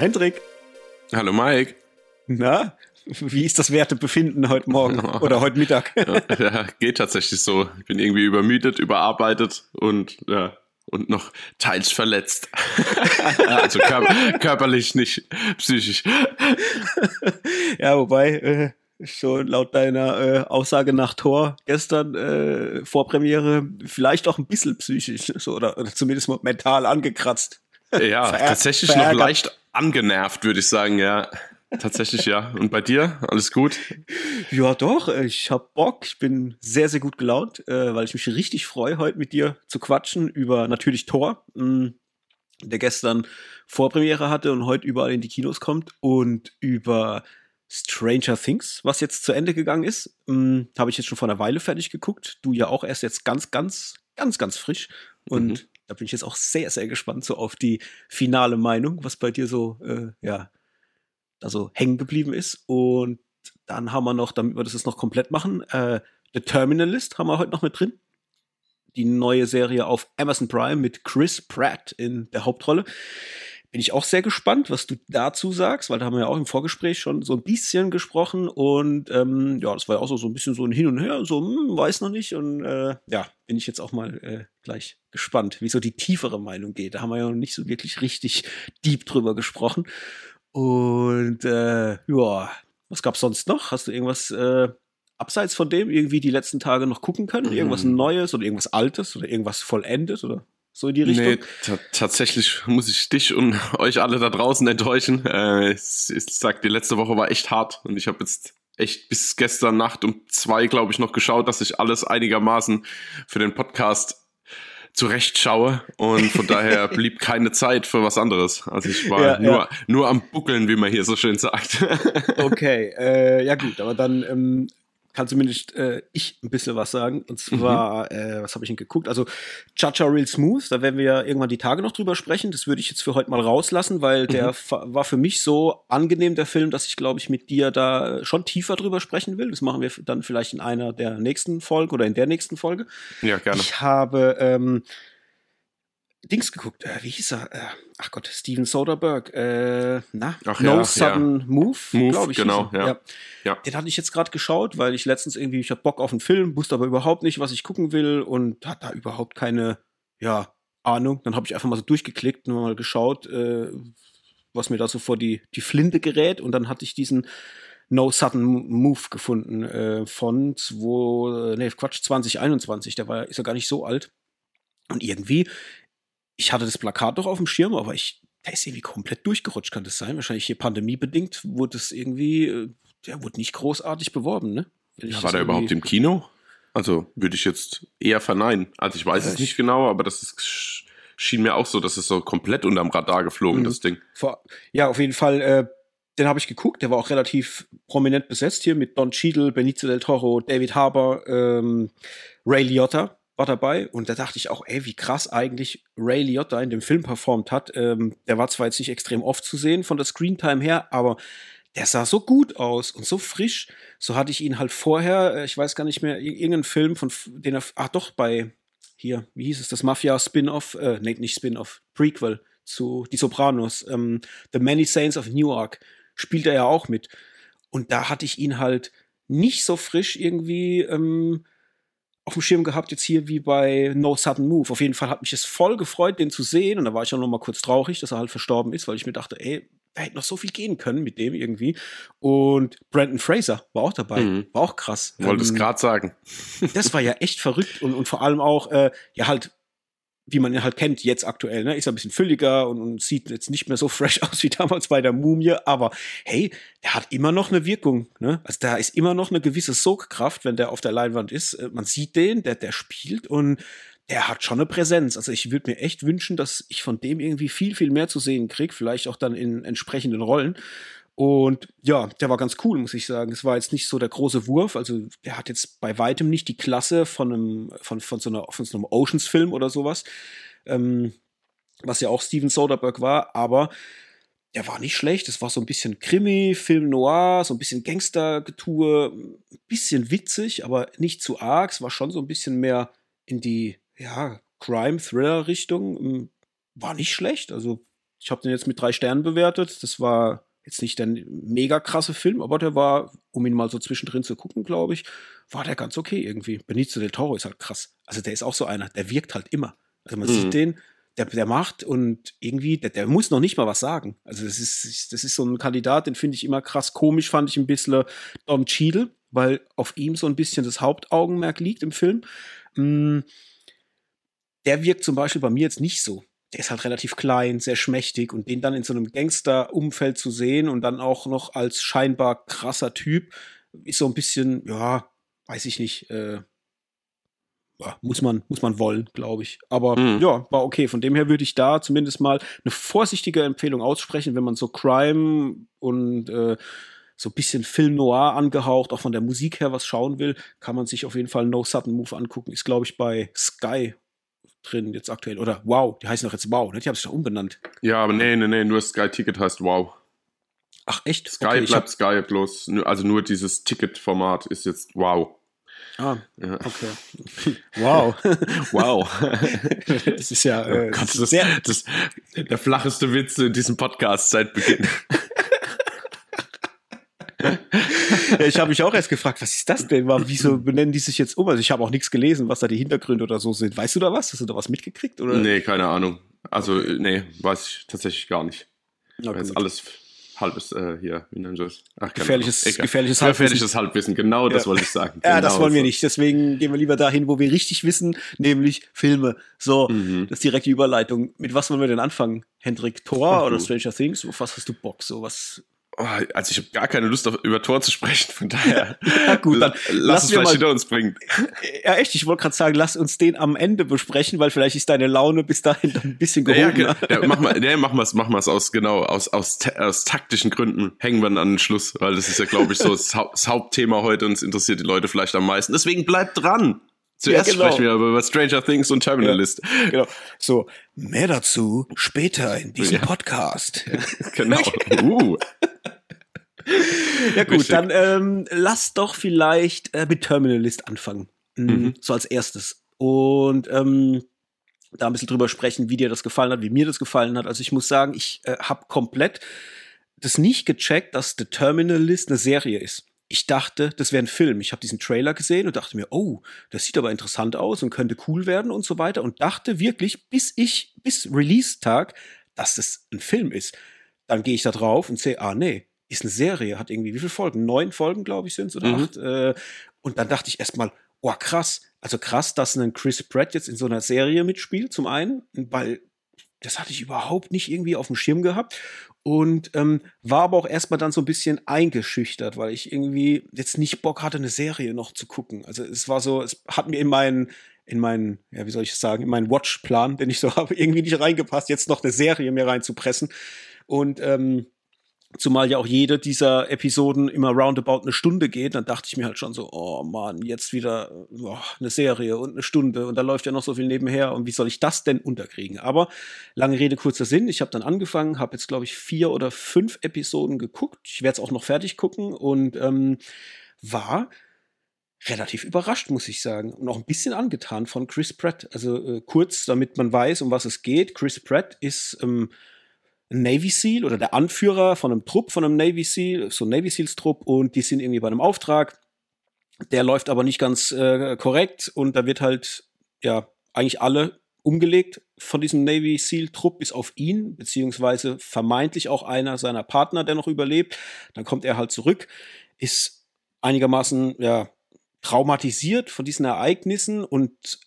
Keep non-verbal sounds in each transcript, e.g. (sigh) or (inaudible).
Hendrik. Hallo Mike. Na, wie ist das Wertebefinden heute Morgen (laughs) oder heute Mittag? ja, geht tatsächlich so. Ich bin irgendwie übermüdet, überarbeitet und ja, und noch teils verletzt. (laughs) also kör körperlich, nicht psychisch. ja, wobei, äh, so laut deiner äh, Aussage nach Tor gestern äh, Vorpremiere vielleicht auch ein bisschen psychisch so, oder, oder zumindest mal mental angekratzt. Ja, (laughs) tatsächlich noch leicht angenervt, würde ich sagen, ja. Tatsächlich ja. Und bei dir? Alles gut? Ja, doch. Ich hab Bock. Ich bin sehr, sehr gut gelaunt, äh, weil ich mich richtig freue, heute mit dir zu quatschen über natürlich Thor, mh, hm, der gestern Vorpremiere hatte und heute überall in die Kinos kommt und über Stranger Things, was jetzt zu Ende gegangen ist. Hm, Habe ich jetzt schon vor einer Weile fertig geguckt. Du ja auch erst jetzt ganz, ganz, ganz, ganz frisch. Und mhm. Da bin ich jetzt auch sehr, sehr gespannt so auf die finale Meinung, was bei dir so, äh, ja, also hängen geblieben ist. Und dann haben wir noch, damit wir das jetzt noch komplett machen, äh, The Terminalist haben wir heute noch mit drin. Die neue Serie auf Amazon Prime mit Chris Pratt in der Hauptrolle. Bin ich auch sehr gespannt, was du dazu sagst, weil da haben wir ja auch im Vorgespräch schon so ein bisschen gesprochen und ähm, ja, das war ja auch so, so ein bisschen so ein Hin und Her, so hm, weiß noch nicht und äh, ja, bin ich jetzt auch mal äh, gleich gespannt, wie so die tiefere Meinung geht. Da haben wir ja noch nicht so wirklich richtig deep drüber gesprochen und äh, ja, was gab's sonst noch? Hast du irgendwas äh, abseits von dem irgendwie die letzten Tage noch gucken können? Irgendwas mhm. Neues oder irgendwas Altes oder irgendwas vollendet oder so in die Richtung? Nee, tatsächlich muss ich dich und (laughs) euch alle da draußen enttäuschen. Äh, ich, ich sag, die letzte Woche war echt hart und ich habe jetzt echt bis gestern Nacht um zwei, glaube ich, noch geschaut, dass ich alles einigermaßen für den Podcast zurecht schaue und von daher (laughs) blieb keine Zeit für was anderes. Also ich war ja, nur, ja. nur am Buckeln, wie man hier so schön sagt. (laughs) okay, äh, ja gut, aber dann ähm, kann zumindest äh, ich ein bisschen was sagen. Und zwar, mhm. äh, was habe ich denn geguckt? Also Chacha Real Smooth, da werden wir ja irgendwann die Tage noch drüber sprechen. Das würde ich jetzt für heute mal rauslassen, weil mhm. der war für mich so angenehm, der Film, dass ich, glaube ich, mit dir da schon tiefer drüber sprechen will. Das machen wir dann vielleicht in einer der nächsten Folgen oder in der nächsten Folge. Ja, gerne. Ich habe ähm, Dings geguckt. Äh, wie hieß er? Äh, ach Gott, Steven Soderbergh. Äh, na, ach, No ja, Sudden ja. Move, Move glaube ich. Genau, ja. ja. ja. Den hatte ich jetzt gerade geschaut, weil ich letztens irgendwie, ich hatte Bock auf einen Film, wusste aber überhaupt nicht, was ich gucken will und hat da überhaupt keine, ja, Ahnung. Dann habe ich einfach mal so durchgeklickt und mal geschaut, äh, was mir da so vor die, die Flinte gerät und dann hatte ich diesen No Sudden Move gefunden äh, von, wo, äh, nee, Quatsch, 2021, der war, ist ja gar nicht so alt. Und irgendwie ich hatte das Plakat doch auf dem Schirm, aber ich, der ist irgendwie komplett durchgerutscht, kann das sein? Wahrscheinlich hier pandemiebedingt wurde es irgendwie, äh, der wurde nicht großartig beworben, ne? Ja, war der überhaupt im Kino? Also würde ich jetzt eher verneinen. Also ich weiß ja, es nicht genau, aber das ist, schien mir auch so, dass es so komplett unterm Radar geflogen, mhm. das Ding. Ja, auf jeden Fall, äh, den habe ich geguckt, der war auch relativ prominent besetzt hier mit Don Cheadle, Benicio del Toro, David Harbour, ähm, Ray Liotta war dabei und da dachte ich auch, ey, wie krass eigentlich Ray Liotta in dem Film performt hat. Ähm, der war zwar jetzt nicht extrem oft zu sehen von der Screentime her, aber der sah so gut aus und so frisch. So hatte ich ihn halt vorher, äh, ich weiß gar nicht mehr, irgendeinen Film von den er, ach doch, bei hier, wie hieß es, das Mafia-Spin-Off, äh, nee, nicht Spin-Off, Prequel zu Die Sopranos, ähm, The Many Saints of Newark, spielt er ja auch mit. Und da hatte ich ihn halt nicht so frisch irgendwie ähm, auf dem Schirm gehabt, jetzt hier wie bei No Sudden Move. Auf jeden Fall hat mich es voll gefreut, den zu sehen. Und da war ich auch noch mal kurz traurig, dass er halt verstorben ist, weil ich mir dachte, ey, da hätte noch so viel gehen können mit dem irgendwie. Und Brandon Fraser war auch dabei. Mhm. War auch krass. Wollte es ähm, gerade sagen. das war ja echt verrückt und, und vor allem auch, äh, ja, halt wie man ihn halt kennt jetzt aktuell. Ne? Ist ein bisschen fülliger und, und, sieht jetzt nicht mehr so fresh (laughs) aus wie damals bei der Mumie, aber hey, der hat immer noch eine Wirkung. Ne? Also da ist immer noch eine gewisse Sogkraft, wenn der auf der Leinwand ist. Äh, man sieht den, der, der spielt und der hat schon eine Präsenz. Also ich würde mir echt wünschen, dass ich von dem irgendwie viel, viel mehr zu sehen kriege, vielleicht auch dann in entsprechenden Rollen. Und ja, der war ganz cool, muss ich sagen. Es war jetzt nicht so der große Wurf. Also, der hat jetzt bei weitem nicht die Klasse von einem, von, von so, einer, von so einem Oceans-Film oder sowas. Ähm, was ja auch Steven Soderbergh war, aber der war nicht schlecht. Es war so ein bisschen Krimi, Film Noir, so ein bisschen Gangster-Getue, ein bisschen witzig, aber nicht zu arg. Es war schon so ein bisschen mehr in die, ja, Crime-Thriller-Richtung. War nicht schlecht. Also Ich habe den jetzt mit drei Sternen bewertet. Das war jetzt nicht der mega krasse Film, aber der war, um ihn mal so zwischendrin zu gucken, glaube ich, war der ganz okay irgendwie. Benicio del Toro ist halt krass. Also der ist auch so einer, der wirkt halt immer. Also man mhm. sieht den, der, der macht und irgendwie, der, der muss noch nicht mal was sagen. Also das ist, das ist so ein Kandidat, den finde ich immer krass komisch, fand ich ein bisschen Don Cheadle, weil auf ihm so ein bisschen das Hauptaugenmerk liegt im Film. Mm, der wirkt zum Beispiel bei mir jetzt nicht so der ist halt relativ klein, sehr schmächtig und den dann in so einem Gangster-Umfeld zu sehen und dann auch noch als scheinbar krasser Typ ist so ein bisschen, ja, weiß ich nicht, äh, ja, muss man, muss man wollen, glaube ich. Aber mhm. ja, war okay. Von dem her würde ich da zumindest mal eine vorsichtige Empfehlung aussprechen, wenn man so Crime und äh, so ein bisschen Film Noir angehaucht, auch von der Musik her was schauen will, kann man sich auf jeden Fall No Sudden Move angucken. Ist, glaube ich, bei Sky drin jetzt aktuell. Oder Wow, die heißen doch jetzt Wow, ne? Die haben sich doch umbenannt. Ja, aber nee, nee, nee, nur Sky Ticket heißt Wow. Ach, echt? Sky okay, bleibt Sky bloß. Also nur dieses Ticket-Format ist jetzt Wow. Ah, ja. okay. (laughs) Wow. (laughs) wow. (laughs) das ist ja äh, oh Gott, das, sehr das, der flacheste Witz in diesem Podcast seit Beginn. Ja, ich habe mich auch erst gefragt, was ist das denn? Wieso benennen die sich jetzt um? Also ich habe auch nichts gelesen, was da die Hintergründe oder so sind. Weißt du da was? Hast du da was mitgekriegt? Oder? Nee, keine Ahnung. Also, nee, weiß ich tatsächlich gar nicht. Na, jetzt alles halbes äh, hier, wie Sie es? Ach, gefährliches, gefährliches Halbwissen. Gefährliches Halbwissen, genau ja. das wollte ich sagen. (laughs) ja, genau das wollen wir nicht. Deswegen gehen wir lieber dahin, wo wir richtig wissen, nämlich Filme. So, mhm. das ist direkt die Überleitung. Mit was wollen wir denn anfangen? Hendrik Thor oder Stranger Things? Auf was hast du Bock? So was Oh, also ich habe gar keine Lust auf, über Tor zu sprechen, von daher. (laughs) ja, gut, dann lass uns vielleicht hinter uns bringen. (laughs) Ja, echt, ich wollte gerade sagen, lass uns den am Ende besprechen, weil vielleicht ist deine Laune bis dahin ein bisschen gehoben. Ja, ja, mach mal, ja, mach mal's, mach mal's aus, genau, aus, aus, aus taktischen Gründen hängen wir dann an den Schluss, weil das ist ja, glaube ich, so das, das Hauptthema heute und es interessiert die Leute vielleicht am meisten. Deswegen bleibt dran! Zuerst ja, genau. sprechen wir aber über Stranger Things und Terminalist. Ja, genau. So, mehr dazu später in diesem ja. Podcast. (laughs) genau. uh. ja gut, Richtig. dann ähm, lass doch vielleicht äh, mit Terminalist anfangen. Mhm. mhm. So als erstes. Und ähm, da ein bisschen drüber sprechen, wie dir das gefallen hat, wie mir das gefallen hat. Also ich muss sagen, ich äh, habe komplett das nicht gecheckt, dass The Terminalist eine Serie ist ich dachte, das wäre ein Film. Ich habe diesen Trailer gesehen und dachte mir, oh, das sieht aber interessant aus und könnte cool werden und so weiter. Und dachte wirklich, bis ich, bis Release-Tag, dass das ein Film ist. Dann gehe ich da drauf und sehe, ah, nee, ist eine Serie, hat irgendwie wie viele Folgen? Neun Folgen, glaube ich, sind es oder mhm. acht. Äh, und dann dachte ich erstmal, oh, krass. Also krass, dass ein Chris Pratt jetzt in so einer Serie mitspielt, zum einen, weil das hatte ich überhaupt nicht irgendwie auf dem Schirm gehabt und ähm, war aber auch erstmal dann so ein bisschen eingeschüchtert, weil ich irgendwie jetzt nicht Bock hatte, eine Serie noch zu gucken. Also es war so, es hat mir in meinen, in meinen, ja, wie soll ich sagen, in meinen Watchplan, den ich so (laughs) habe, irgendwie nicht reingepasst, jetzt noch eine Serie mir reinzupressen. Und ähm, Zumal ja auch jede dieser Episoden immer roundabout eine Stunde geht, dann dachte ich mir halt schon so, oh Mann, jetzt wieder oh, eine Serie und eine Stunde und da läuft ja noch so viel nebenher und wie soll ich das denn unterkriegen? Aber lange Rede, kurzer Sinn, ich habe dann angefangen, habe jetzt glaube ich vier oder fünf Episoden geguckt, ich werde es auch noch fertig gucken und ähm, war relativ überrascht, muss ich sagen. Und auch ein bisschen angetan von Chris Pratt. Also äh, kurz, damit man weiß, um was es geht. Chris Pratt ist ähm, Navy SEAL oder der Anführer von einem Trupp, von einem Navy SEAL, so Navy SEALs Trupp und die sind irgendwie bei einem Auftrag. Der läuft aber nicht ganz äh, korrekt und da wird halt, ja, eigentlich alle umgelegt von diesem Navy SEAL Trupp bis auf ihn, beziehungsweise vermeintlich auch einer seiner Partner, der noch überlebt. Dann kommt er halt zurück, ist einigermaßen, ja, traumatisiert von diesen Ereignissen und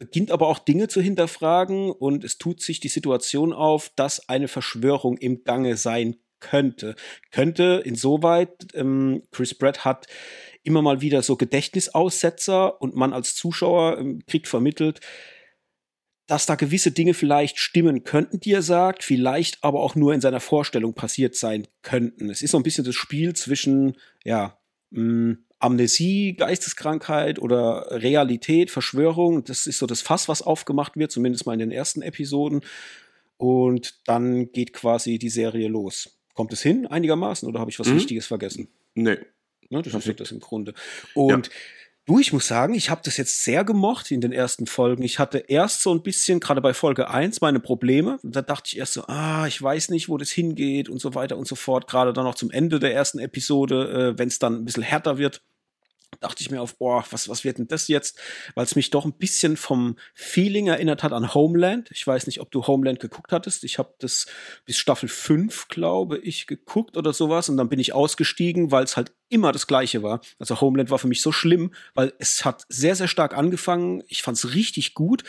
beginnt aber auch Dinge zu hinterfragen und es tut sich die Situation auf, dass eine Verschwörung im Gange sein könnte. Könnte insoweit, ähm, Chris Pratt hat immer mal wieder so Gedächtnisaussetzer und man als Zuschauer ähm, kriegt vermittelt, dass da gewisse Dinge vielleicht stimmen könnten, die er sagt, vielleicht aber auch nur in seiner Vorstellung passiert sein könnten. Es ist so ein bisschen das Spiel zwischen, ja, mh, mm, Amnesie, Geisteskrankheit oder Realität, Verschwörung. Das ist so das Fass, was aufgemacht wird, zumindest mal in den ersten Episoden. Und dann geht quasi die Serie los. Kommt es hin einigermaßen oder habe ich was mhm. Wichtiges vergessen? Nee. Ne, das ist das im Grunde. Und ja. Du, ich muss sagen, ich habe das jetzt sehr gemocht in den ersten Folgen. Ich hatte erst so ein bisschen, gerade bei Folge 1, meine Probleme. Da dachte ich erst so, ah, ich weiß nicht, wo das hingeht und so weiter und so fort. Gerade dann noch zum Ende der ersten Episode, äh, wenn es dann ein bisschen härter wird dachte ich mir auf, boah, was, was wird denn das jetzt? Weil es mich doch ein bisschen vom Feeling erinnert hat an Homeland. Ich weiß nicht, ob du Homeland geguckt hattest. Ich habe das bis Staffel 5, glaube ich, geguckt oder sowas. Und dann bin ich ausgestiegen, weil es halt immer das Gleiche war. Also Homeland war für mich so schlimm, weil es hat sehr, sehr stark angefangen. Ich fand es richtig gut.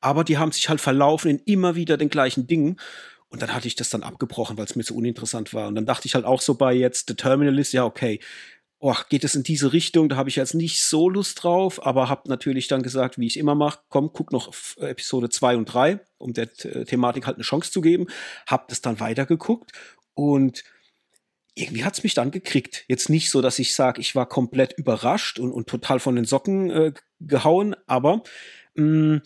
Aber die haben sich halt verlaufen in immer wieder den gleichen Dingen. Und dann hatte ich das dann abgebrochen, weil es mir zu uninteressant war. Und dann dachte ich halt auch so bei jetzt The Terminalist, ja, okay, oh, geht es in diese Richtung, da habe ich jetzt nicht so Lust drauf, aber habe natürlich dann gesagt, wie ich immer mache, komm, guck noch Episode 2 und 3, um der Thematik halt eine Chance zu geben, habe das dann weitergeguckt und irgendwie hat's mich dann gekriegt. Jetzt nicht so, dass ich sage, ich war komplett überrascht und, und total von den Socken äh, gehauen, aber mh, mm,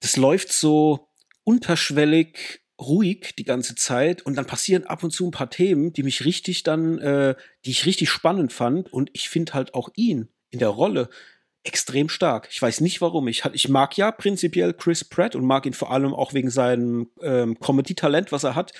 das läuft so unterschwellig ruhig die ganze Zeit und dann passieren ab und zu ein paar Themen, die mich richtig dann, äh, die ich richtig spannend fand und ich finde halt auch ihn in der Rolle extrem stark. Ich weiß nicht warum. Ich, ich mag ja prinzipiell Chris Pratt und mag ihn vor allem auch wegen seinem ähm, Comedy-Talent, was er hat.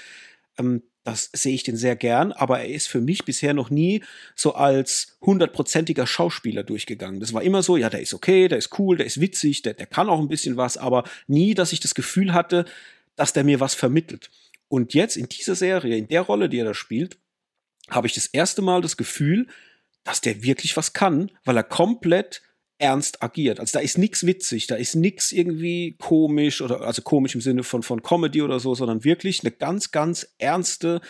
Ähm, das sehe ich den sehr gern, aber er ist für mich bisher noch nie so als hundertprozentiger Schauspieler durchgegangen. Das war immer so, ja, der ist okay, der ist cool, der ist witzig, der, der kann auch ein bisschen was, aber nie, dass ich das Gefühl hatte, dass der mir was vermittelt. Und jetzt in dieser Serie, in der Rolle, die er da spielt, habe ich das erste Mal das Gefühl, dass der wirklich was kann, weil er komplett ernst agiert. Also da ist nichts witzig, da ist nichts irgendwie komisch oder also komisch im Sinne von von Comedy oder so, sondern wirklich eine ganz ganz ernste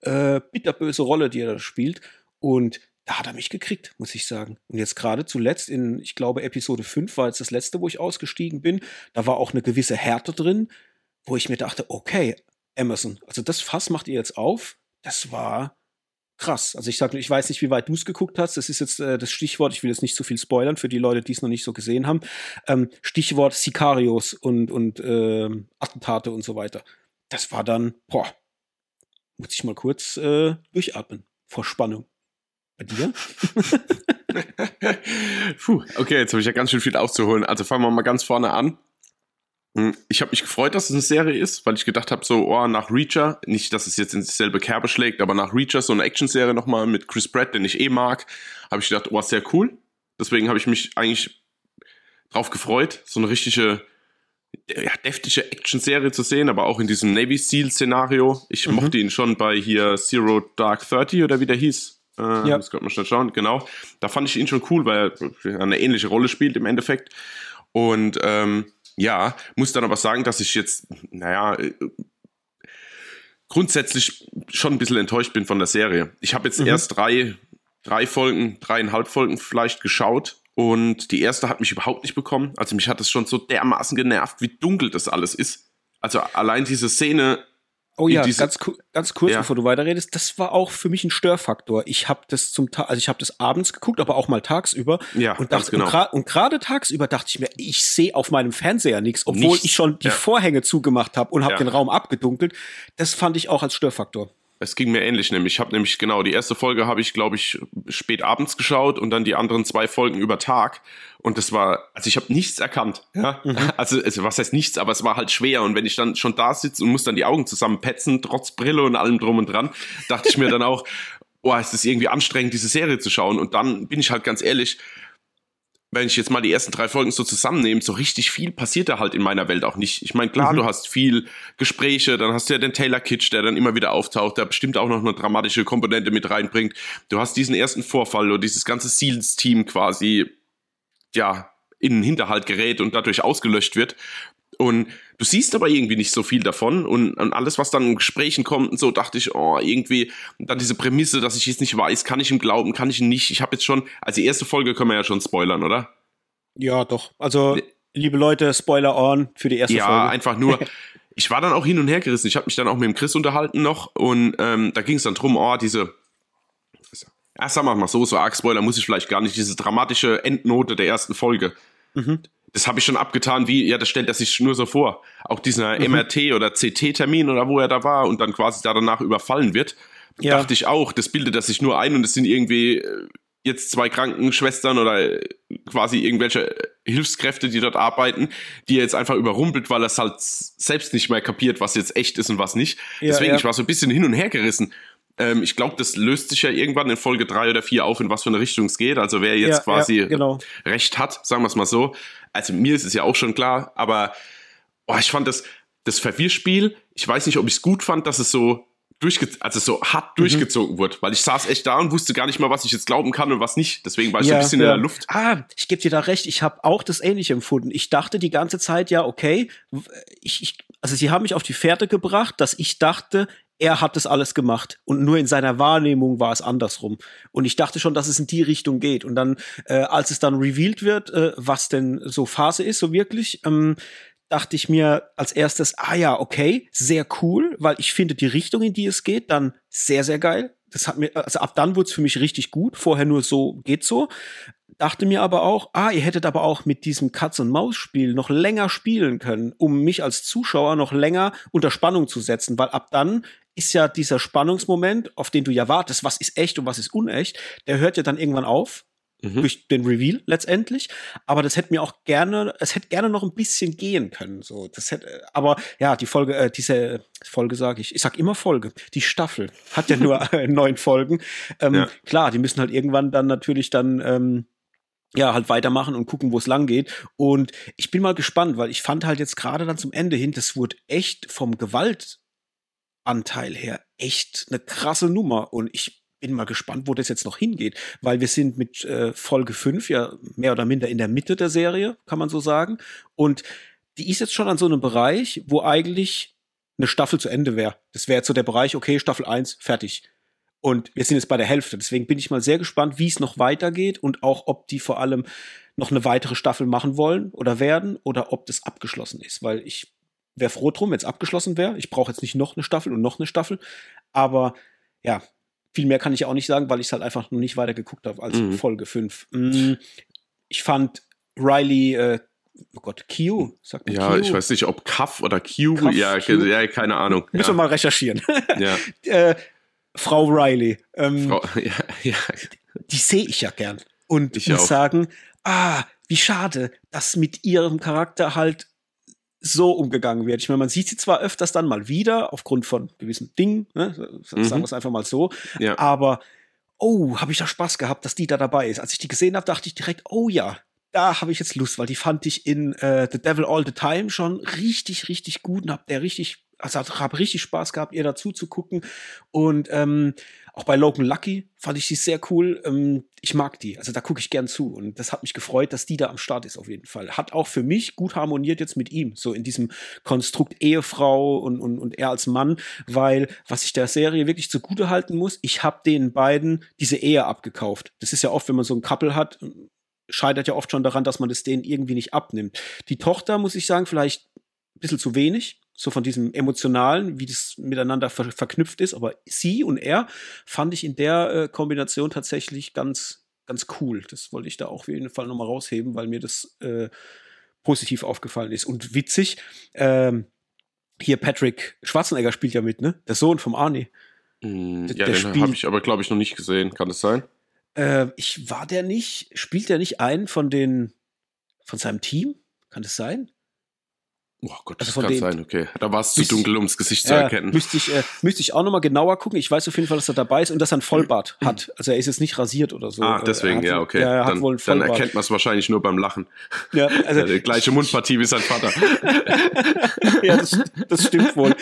äh, bitterböse Rolle, die er da spielt und da hat er mich gekriegt, muss ich sagen. Und jetzt gerade zuletzt in, ich glaube, Episode 5 war jetzt das letzte, wo ich ausgestiegen bin. Da war auch eine gewisse Härte drin, wo ich mir dachte, okay, Amazon, also das Fass macht ihr jetzt auf. Das war krass. Also ich sage, ich weiß nicht, wie weit du es geguckt hast. Das ist jetzt äh, das Stichwort. Ich will jetzt nicht zu viel spoilern für die Leute, die es noch nicht so gesehen haben. Ähm, Stichwort Sicarios und und äh, Attentate und so weiter. Das war dann, boah, muss ich mal kurz äh, durchatmen vor Spannung. Bei dir? (laughs) Puh, okay, jetzt habe ich ja ganz schön viel aufzuholen. Also fangen wir mal ganz vorne an. Hm, ich habe mich gefreut, dass es eine Serie ist, weil ich gedacht habe, so, oh, nach Reacher, nicht, dass es jetzt in dieselbe Kerbe schlägt, aber nach Reacher so eine Action-Serie nochmal mit Chris Pratt, den ich eh mag, habe ich gedacht, oh, sehr cool. Deswegen habe ich mich eigentlich drauf gefreut, so eine richtige, ja, deftige Action-Serie zu sehen, aber auch in diesem Navy Seal-Szenario. Ich mhm. mochte ihn schon bei hier Zero Dark Thirty oder wie der hieß. Äh, ja. Das könnte man schnell schauen, genau. Da fand ich ihn schon cool, weil er eine ähnliche Rolle spielt im Endeffekt. Und ähm, ja, muss dann aber sagen, dass ich jetzt, naja, äh, grundsätzlich schon ein bisschen enttäuscht bin von der Serie. Ich habe jetzt mhm. erst drei, drei Folgen, dreieinhalb Folgen vielleicht geschaut und die erste hat mich überhaupt nicht bekommen. Also mich hat es schon so dermaßen genervt, wie dunkel das alles ist. Also allein diese Szene Oh ja, ganz, ganz kurz, ja. bevor du weiterredest, das war auch für mich ein Störfaktor. Ich habe das zum Tag, also ich habe das abends geguckt, aber auch mal tagsüber. Ja, und dachte, genau. und gerade tagsüber dachte ich mir, ich sehe auf meinem Fernseher nichts, obwohl nichts. ich schon die ja. Vorhänge zugemacht habe und habe ja. den Raum abgedunkelt. Das fand ich auch als Störfaktor. Es ging mir ähnlich nämlich. Ich habe nämlich genau die erste Folge habe ich glaube ich spät abends geschaut und dann die anderen zwei Folgen über Tag und das war also ich habe nichts erkannt, ja? Mhm. (laughs) Also, also was heißt nichts, aber es war halt schwer und wenn ich dann schon da sitze und muss dann die Augen zusammenpetzen trotz Brille und allem drum und dran, dachte ich mir dann auch, (laughs) boah, ist das irgendwie anstrengend diese Serie zu schauen und dann bin ich halt ganz ehrlich, wenn ich jetzt mal die ersten drei Folgen so zusammennehme, so richtig viel passiert da halt in meiner Welt auch nicht. Ich meine, klar, mhm. du hast viel Gespräche, dann hast du ja den Taylor Kitsch, der dann immer wieder auftaucht, der bestimmt auch noch eine dramatische Komponente mit reinbringt. Du hast diesen ersten Vorfall oder dieses ganze Seals-Team quasi, ja, in den Hinterhalt gerät und dadurch ausgelöscht wird. Und du siehst aber irgendwie nicht so viel davon und, und alles, was dann in Gesprächen kommt und so, dachte ich, oh, irgendwie, dann diese Prämisse, dass ich jetzt nicht weiß, kann ich ihm glauben, kann ich ihn nicht. Ich habe jetzt schon, also die erste Folge können wir ja schon spoilern, oder? Ja, doch. Also, liebe Leute, Spoiler on für die erste ja, Folge. Ja, einfach nur. (laughs) ich war dann auch hin und her gerissen. Ich habe mich dann auch mit dem Chris unterhalten noch und ähm, da ging es dann drum, oh, diese Erst sagen wir mal so, so arg Spoiler muss ich vielleicht gar nicht, diese dramatische Endnote der ersten Folge. Mhm das habe ich schon abgetan, wie, ja, das stellt er sich nur so vor. Auch dieser mhm. MRT- oder CT-Termin oder wo er da war und dann quasi da danach überfallen wird, ja. dachte ich auch, das bildet er sich nur ein und es sind irgendwie äh, jetzt zwei Krankenschwestern oder quasi irgendwelche Hilfskräfte, die dort arbeiten, die er jetzt einfach überrumpelt, weil er es halt selbst nicht mehr kapiert, was jetzt echt ist und was nicht. Ja, Deswegen, ja. ich war so ein bisschen hin und her gerissen. Ähm, ich glaube, das löst sich ja irgendwann in Folge drei oder vier auf, in was für eine Richtung es geht. Also wer jetzt ja, quasi genau. Recht hat, sagen wir es mal so. Also mir ist es ja auch schon klar, aber oh, ich fand das, das Verwirrspiel, ich weiß nicht, ob ich es gut fand, dass es so durchge also so hart mhm. durchgezogen wurde, weil ich saß echt da und wusste gar nicht mal, was ich jetzt glauben kann und was nicht. Deswegen war ich ja, so ein bisschen ja. in der Luft. Ah, ich gebe dir da recht. Ich habe auch das ähnlich empfunden. Ich dachte die ganze Zeit, ja, okay, ich, ich, also sie haben mich auf die Fährte gebracht, dass ich dachte, er hat das alles gemacht und nur in seiner Wahrnehmung war es andersrum. Und ich dachte schon, dass es in die Richtung geht. Und dann, äh, als es dann revealed wird, äh, was denn so Phase ist, so wirklich, ähm, dachte ich mir als erstes, ah ja, okay, sehr cool, weil ich finde die Richtung, in die es geht, dann sehr, sehr geil. Das hat mir, also ab dann wurde es für mich richtig gut. Vorher nur so, geht so. Dachte mir aber auch, ah, ihr hättet aber auch mit diesem Katz-und-Maus-Spiel noch länger spielen können, um mich als Zuschauer noch länger unter Spannung zu setzen, weil ab dann ist ja dieser Spannungsmoment, auf den du ja wartest, was ist echt und was ist unecht, der hört ja dann irgendwann auf mhm. durch den Reveal letztendlich. Aber das hätte mir auch gerne, es hätte gerne noch ein bisschen gehen können. So, das hätte, aber ja, die Folge, äh, diese Folge sage ich, ich sag immer Folge. Die Staffel hat ja nur (laughs) (laughs) neun Folgen. Ähm, ja. Klar, die müssen halt irgendwann dann natürlich dann ähm, ja, halt weitermachen und gucken, wo es lang geht. Und ich bin mal gespannt, weil ich fand halt jetzt gerade dann zum Ende hin, das wurde echt vom Gewaltanteil her echt eine krasse Nummer. Und ich bin mal gespannt, wo das jetzt noch hingeht, weil wir sind mit äh, Folge 5 ja mehr oder minder in der Mitte der Serie, kann man so sagen. Und die ist jetzt schon an so einem Bereich, wo eigentlich eine Staffel zu Ende wäre. Das wäre jetzt so der Bereich, okay, Staffel 1, fertig. Und wir sind jetzt bei der Hälfte. Deswegen bin ich mal sehr gespannt, wie es noch weitergeht und auch, ob die vor allem noch eine weitere Staffel machen wollen oder werden oder ob das abgeschlossen ist. Weil ich wäre froh drum, wenn es abgeschlossen wäre. Ich brauche jetzt nicht noch eine Staffel und noch eine Staffel. Aber ja, viel mehr kann ich auch nicht sagen, weil ich es halt einfach noch nicht weiter geguckt habe als mhm. Folge 5. Mm, ich fand Riley, äh, oh Gott, Q, sagt man Ja, Q? ich weiß nicht, ob Kaff oder Q, Kaff, ja, Q? ja, keine Ahnung. Müssen ja. wir mal recherchieren. Ja. (laughs) äh, Frau Riley. Ähm, Frau, (laughs) ja, ja. Die sehe ich ja gern. Und ich muss auch. sagen, ah, wie schade, dass mit ihrem Charakter halt so umgegangen wird. Ich meine, man sieht sie zwar öfters dann mal wieder, aufgrund von gewissen Dingen, ne? sagen mhm. wir es einfach mal so, ja. aber oh, habe ich da Spaß gehabt, dass die da dabei ist. Als ich die gesehen habe, dachte ich direkt, oh ja, da habe ich jetzt Lust, weil die fand ich in äh, The Devil All the Time schon richtig, richtig gut und hab der richtig also habe richtig Spaß gehabt, ihr dazu zu gucken. Und ähm, auch bei Logan Lucky fand ich sie sehr cool. Ähm, ich mag die, also da gucke ich gern zu. Und das hat mich gefreut, dass die da am Start ist auf jeden Fall. Hat auch für mich gut harmoniert jetzt mit ihm, so in diesem Konstrukt Ehefrau und, und, und er als Mann, weil was ich der Serie wirklich zugute halten muss, ich habe den beiden diese Ehe abgekauft. Das ist ja oft, wenn man so ein Couple hat, scheitert ja oft schon daran, dass man das denen irgendwie nicht abnimmt. Die Tochter, muss ich sagen, vielleicht bisschen zu wenig so von diesem emotionalen, wie das miteinander ver verknüpft ist. Aber sie und er fand ich in der äh, Kombination tatsächlich ganz, ganz cool. Das wollte ich da auch auf jeden Fall nochmal rausheben, weil mir das äh, positiv aufgefallen ist. Und witzig, ähm, hier Patrick Schwarzenegger spielt ja mit, ne? Der Sohn vom Arnie. Mm, ja, der den habe ich aber, glaube ich, noch nicht gesehen. Kann das sein? Äh, ich war der nicht, spielt der nicht einen von den, von seinem Team? Kann das sein? Oh Gott, also das kann sein, okay. Da war es zu dunkel, um das Gesicht zu erkennen. Müsste ich, äh, müsste ich auch nochmal genauer gucken. Ich weiß auf jeden Fall, dass er dabei ist und dass er ein Vollbart mhm. hat. Also er ist jetzt nicht rasiert oder so. Ah, deswegen, ja, okay. Ja, dann, dann, erkennt man es wahrscheinlich nur beim Lachen. Ja, (laughs) also die gleiche Mundpartie wie sein Vater. (laughs) ja, das, das stimmt wohl.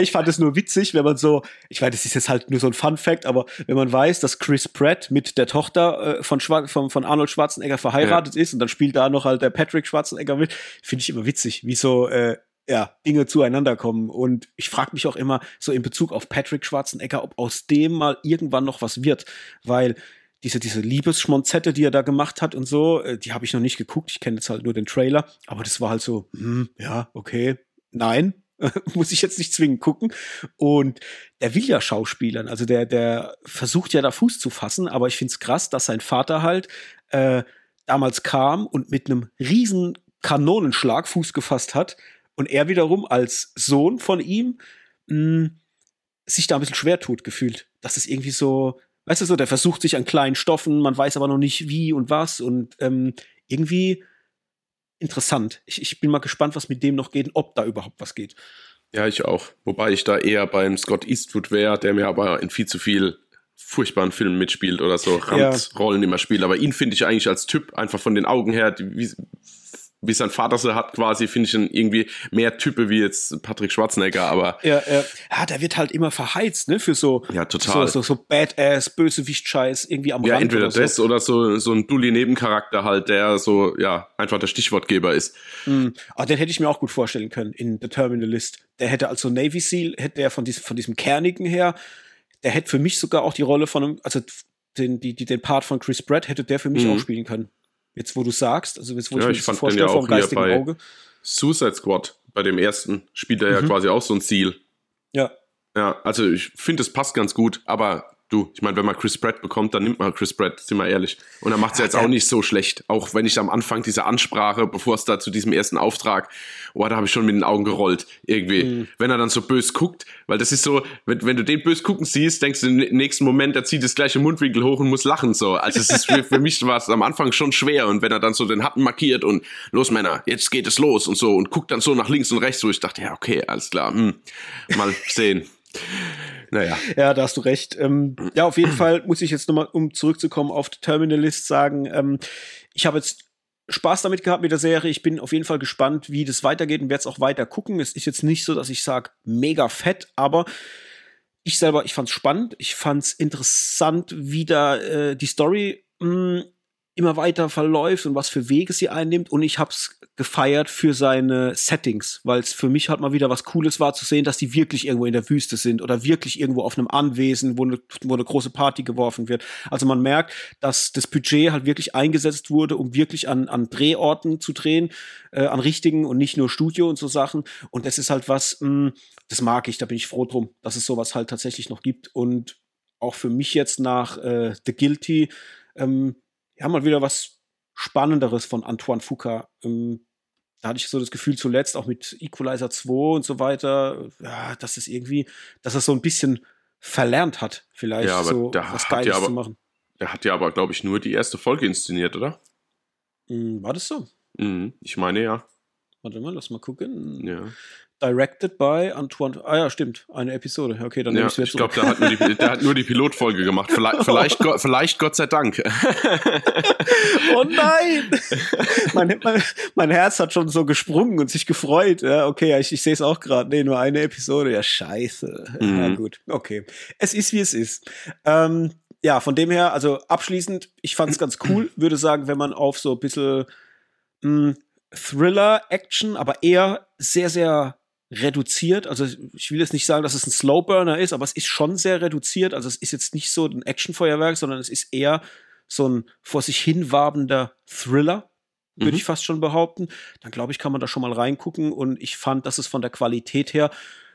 Ich fand es nur witzig, wenn man so, ich weiß, das ist jetzt halt nur so ein Fun Fact, aber wenn man weiß, dass Chris Pratt mit der Tochter äh, von, Schwar von, von Arnold Schwarzenegger verheiratet ja. ist und dann spielt da noch halt der Patrick Schwarzenegger mit, finde ich immer witzig, wie so äh, ja, Dinge zueinander kommen. Und ich frage mich auch immer so in Bezug auf Patrick Schwarzenegger, ob aus dem mal irgendwann noch was wird. Weil diese, diese Liebesschmonzette, die er da gemacht hat und so, äh, die habe ich noch nicht geguckt. Ich kenne jetzt halt nur den Trailer. Aber das war halt so, hm, ja, okay, nein, (laughs) muss ich jetzt nicht zwingend gucken. Und der will ja Schauspielern. Also der, der versucht ja da Fuß zu fassen. Aber ich finde es krass, dass sein Vater halt äh, damals kam und mit einem riesen Kanonenschlag Fuß gefasst hat und er wiederum als Sohn von ihm mh, hm, sich da ein bisschen schwer tut, gefühlt. Dass es irgendwie so, Weißt du so, der versucht sich an kleinen Stoffen, man weiß aber noch nicht wie und was und ähm, irgendwie interessant. Ich, ich bin mal gespannt, was mit dem noch geht und ob da überhaupt was geht. Ja, ich auch. Wobei ich da eher beim Scott Eastwood wäre, der mir aber in viel zu viel furchtbaren Filmen mitspielt oder so Randrollen ja. immer spielt. Aber ihn finde ich eigentlich als Typ einfach von den Augen her, die, wie, wie sein Vater sie hat, quasi, finde ich ihn irgendwie mehr Type wie jetzt Patrick Schwarzenegger, aber. Ja, ja. ja der wird halt immer verheizt, ne, für so. Ja, total. So, so, so Badass, Bösewicht-Scheiß irgendwie am ja, Rand. entweder oder das oder so, so ein Dulli-Nebencharakter halt, der so, ja, einfach der Stichwortgeber ist. Mhm. Aber den hätte ich mir auch gut vorstellen können in The Terminalist. Der hätte also Navy Seal, hätte der von diesem, von diesem Kernigen her, der hätte für mich sogar auch die Rolle von einem, also den, die, die, den Part von Chris Pratt hätte der für mich mhm. auch spielen können. Jetzt, wo du sagst, also jetzt, wo ja, ich ich das vorstelle vom geistigen Auge. Suicide Squad, bei dem ersten, spielt er mhm. ja quasi auch so ein Ziel. Ja. Ja, also ich finde, es passt ganz gut, aber Du, ich meine, wenn man Chris Pratt bekommt, dann nimmt man Chris Pratt, sind wir ehrlich. Und er macht es jetzt auch nicht so schlecht. Auch wenn ich am Anfang diese Ansprache, bevor es da zu diesem ersten Auftrag, oh, da habe ich schon mit den Augen gerollt. Irgendwie. Mhm. Wenn er dann so bös guckt, weil das ist so, wenn, wenn du den bös gucken siehst, denkst du im nächsten Moment, er zieht das gleiche Mundwinkel hoch und muss lachen. So. Also es ist für, für mich war es am Anfang schon schwer. Und wenn er dann so den Happen markiert und los Männer, jetzt geht es los und so und guckt dann so nach links und rechts, wo ich dachte, ja, okay, alles klar, hm, mal sehen. Naja. Ja, da hast du recht. Ähm, ja, auf jeden Fall muss ich jetzt nochmal, um zurückzukommen auf die Terminalist sagen, ähm, ich habe jetzt Spaß damit gehabt mit der Serie. Ich bin auf jeden Fall gespannt, wie das weitergeht und werde es auch weiter gucken. Es ist jetzt nicht so, dass ich sage, mega fett, aber ich selber, ich fand es spannend, ich fand es interessant, wie da äh, die Story mh, hm, immer weiter verläuft und was für Wege sie einnimmt. Und ich hab's gefeiert für seine Settings, weil es für mich halt mal wieder was Cooles war zu sehen, dass die wirklich irgendwo in der Wüste sind oder wirklich irgendwo auf einem Anwesen, wo eine, wo eine große Party geworfen wird. Also man merkt, dass das Budget halt wirklich eingesetzt wurde, um wirklich an, an Drehorten zu drehen, äh, an richtigen und nicht nur Studio und so Sachen. Und das ist halt was, mh, hm, das mag ich, da bin ich froh drum, dass es sowas halt tatsächlich noch gibt. Und auch für mich jetzt nach äh, The Guilty, ähm, ja, mal wieder was Spannenderes von Antoine Foucault. Ähm, da hatte ich so das Gefühl zuletzt, auch mit Equalizer 2 und so weiter, ja, dass es irgendwie, dass er so ein bisschen verlernt hat, vielleicht ja, aber so was Geiles aber, zu machen. Der hat ja aber, glaube ich, nur die erste Folge inszeniert, oder? Mhm, war das so? Mhm, ich meine ja. Warte mal, lass mal gucken. Ja. Directed by Antoine. Ah ja, stimmt. Eine Episode. Okay, dann nehme ja, ich es Ich glaube, der, hat nur die, der hat nur die Pilotfolge gemacht. Vielleicht, (laughs) vielleicht, Gott, vielleicht Gott sei Dank. oh nein! mein, mein, mein, Herz hat schon so gesprungen und sich gefreut. Ja, okay, ja, ich, ich sehe es auch gerade. Nee, nur eine Episode. Ja, scheiße. Mhm. Ja, gut. Okay. Es ist, wie es ist. Ähm, ja, von dem her, also abschließend, ich fand es ganz cool. (clears throat) Würde sagen, wenn man auf so ein bisschen mh, hm, Thriller, Action, aber eher sehr, sehr reduziert. Also ich will jetzt nicht sagen, dass es ein Slowburner ist, aber es ist schon sehr reduziert. Also es ist jetzt nicht so ein Actionfeuerwerk, sondern es ist eher so ein vor sich hin wabender Thriller, würde mhm. ich fast schon behaupten. Dann glaube ich, kann man da schon mal reingucken und ich fand, dass es von der Qualität her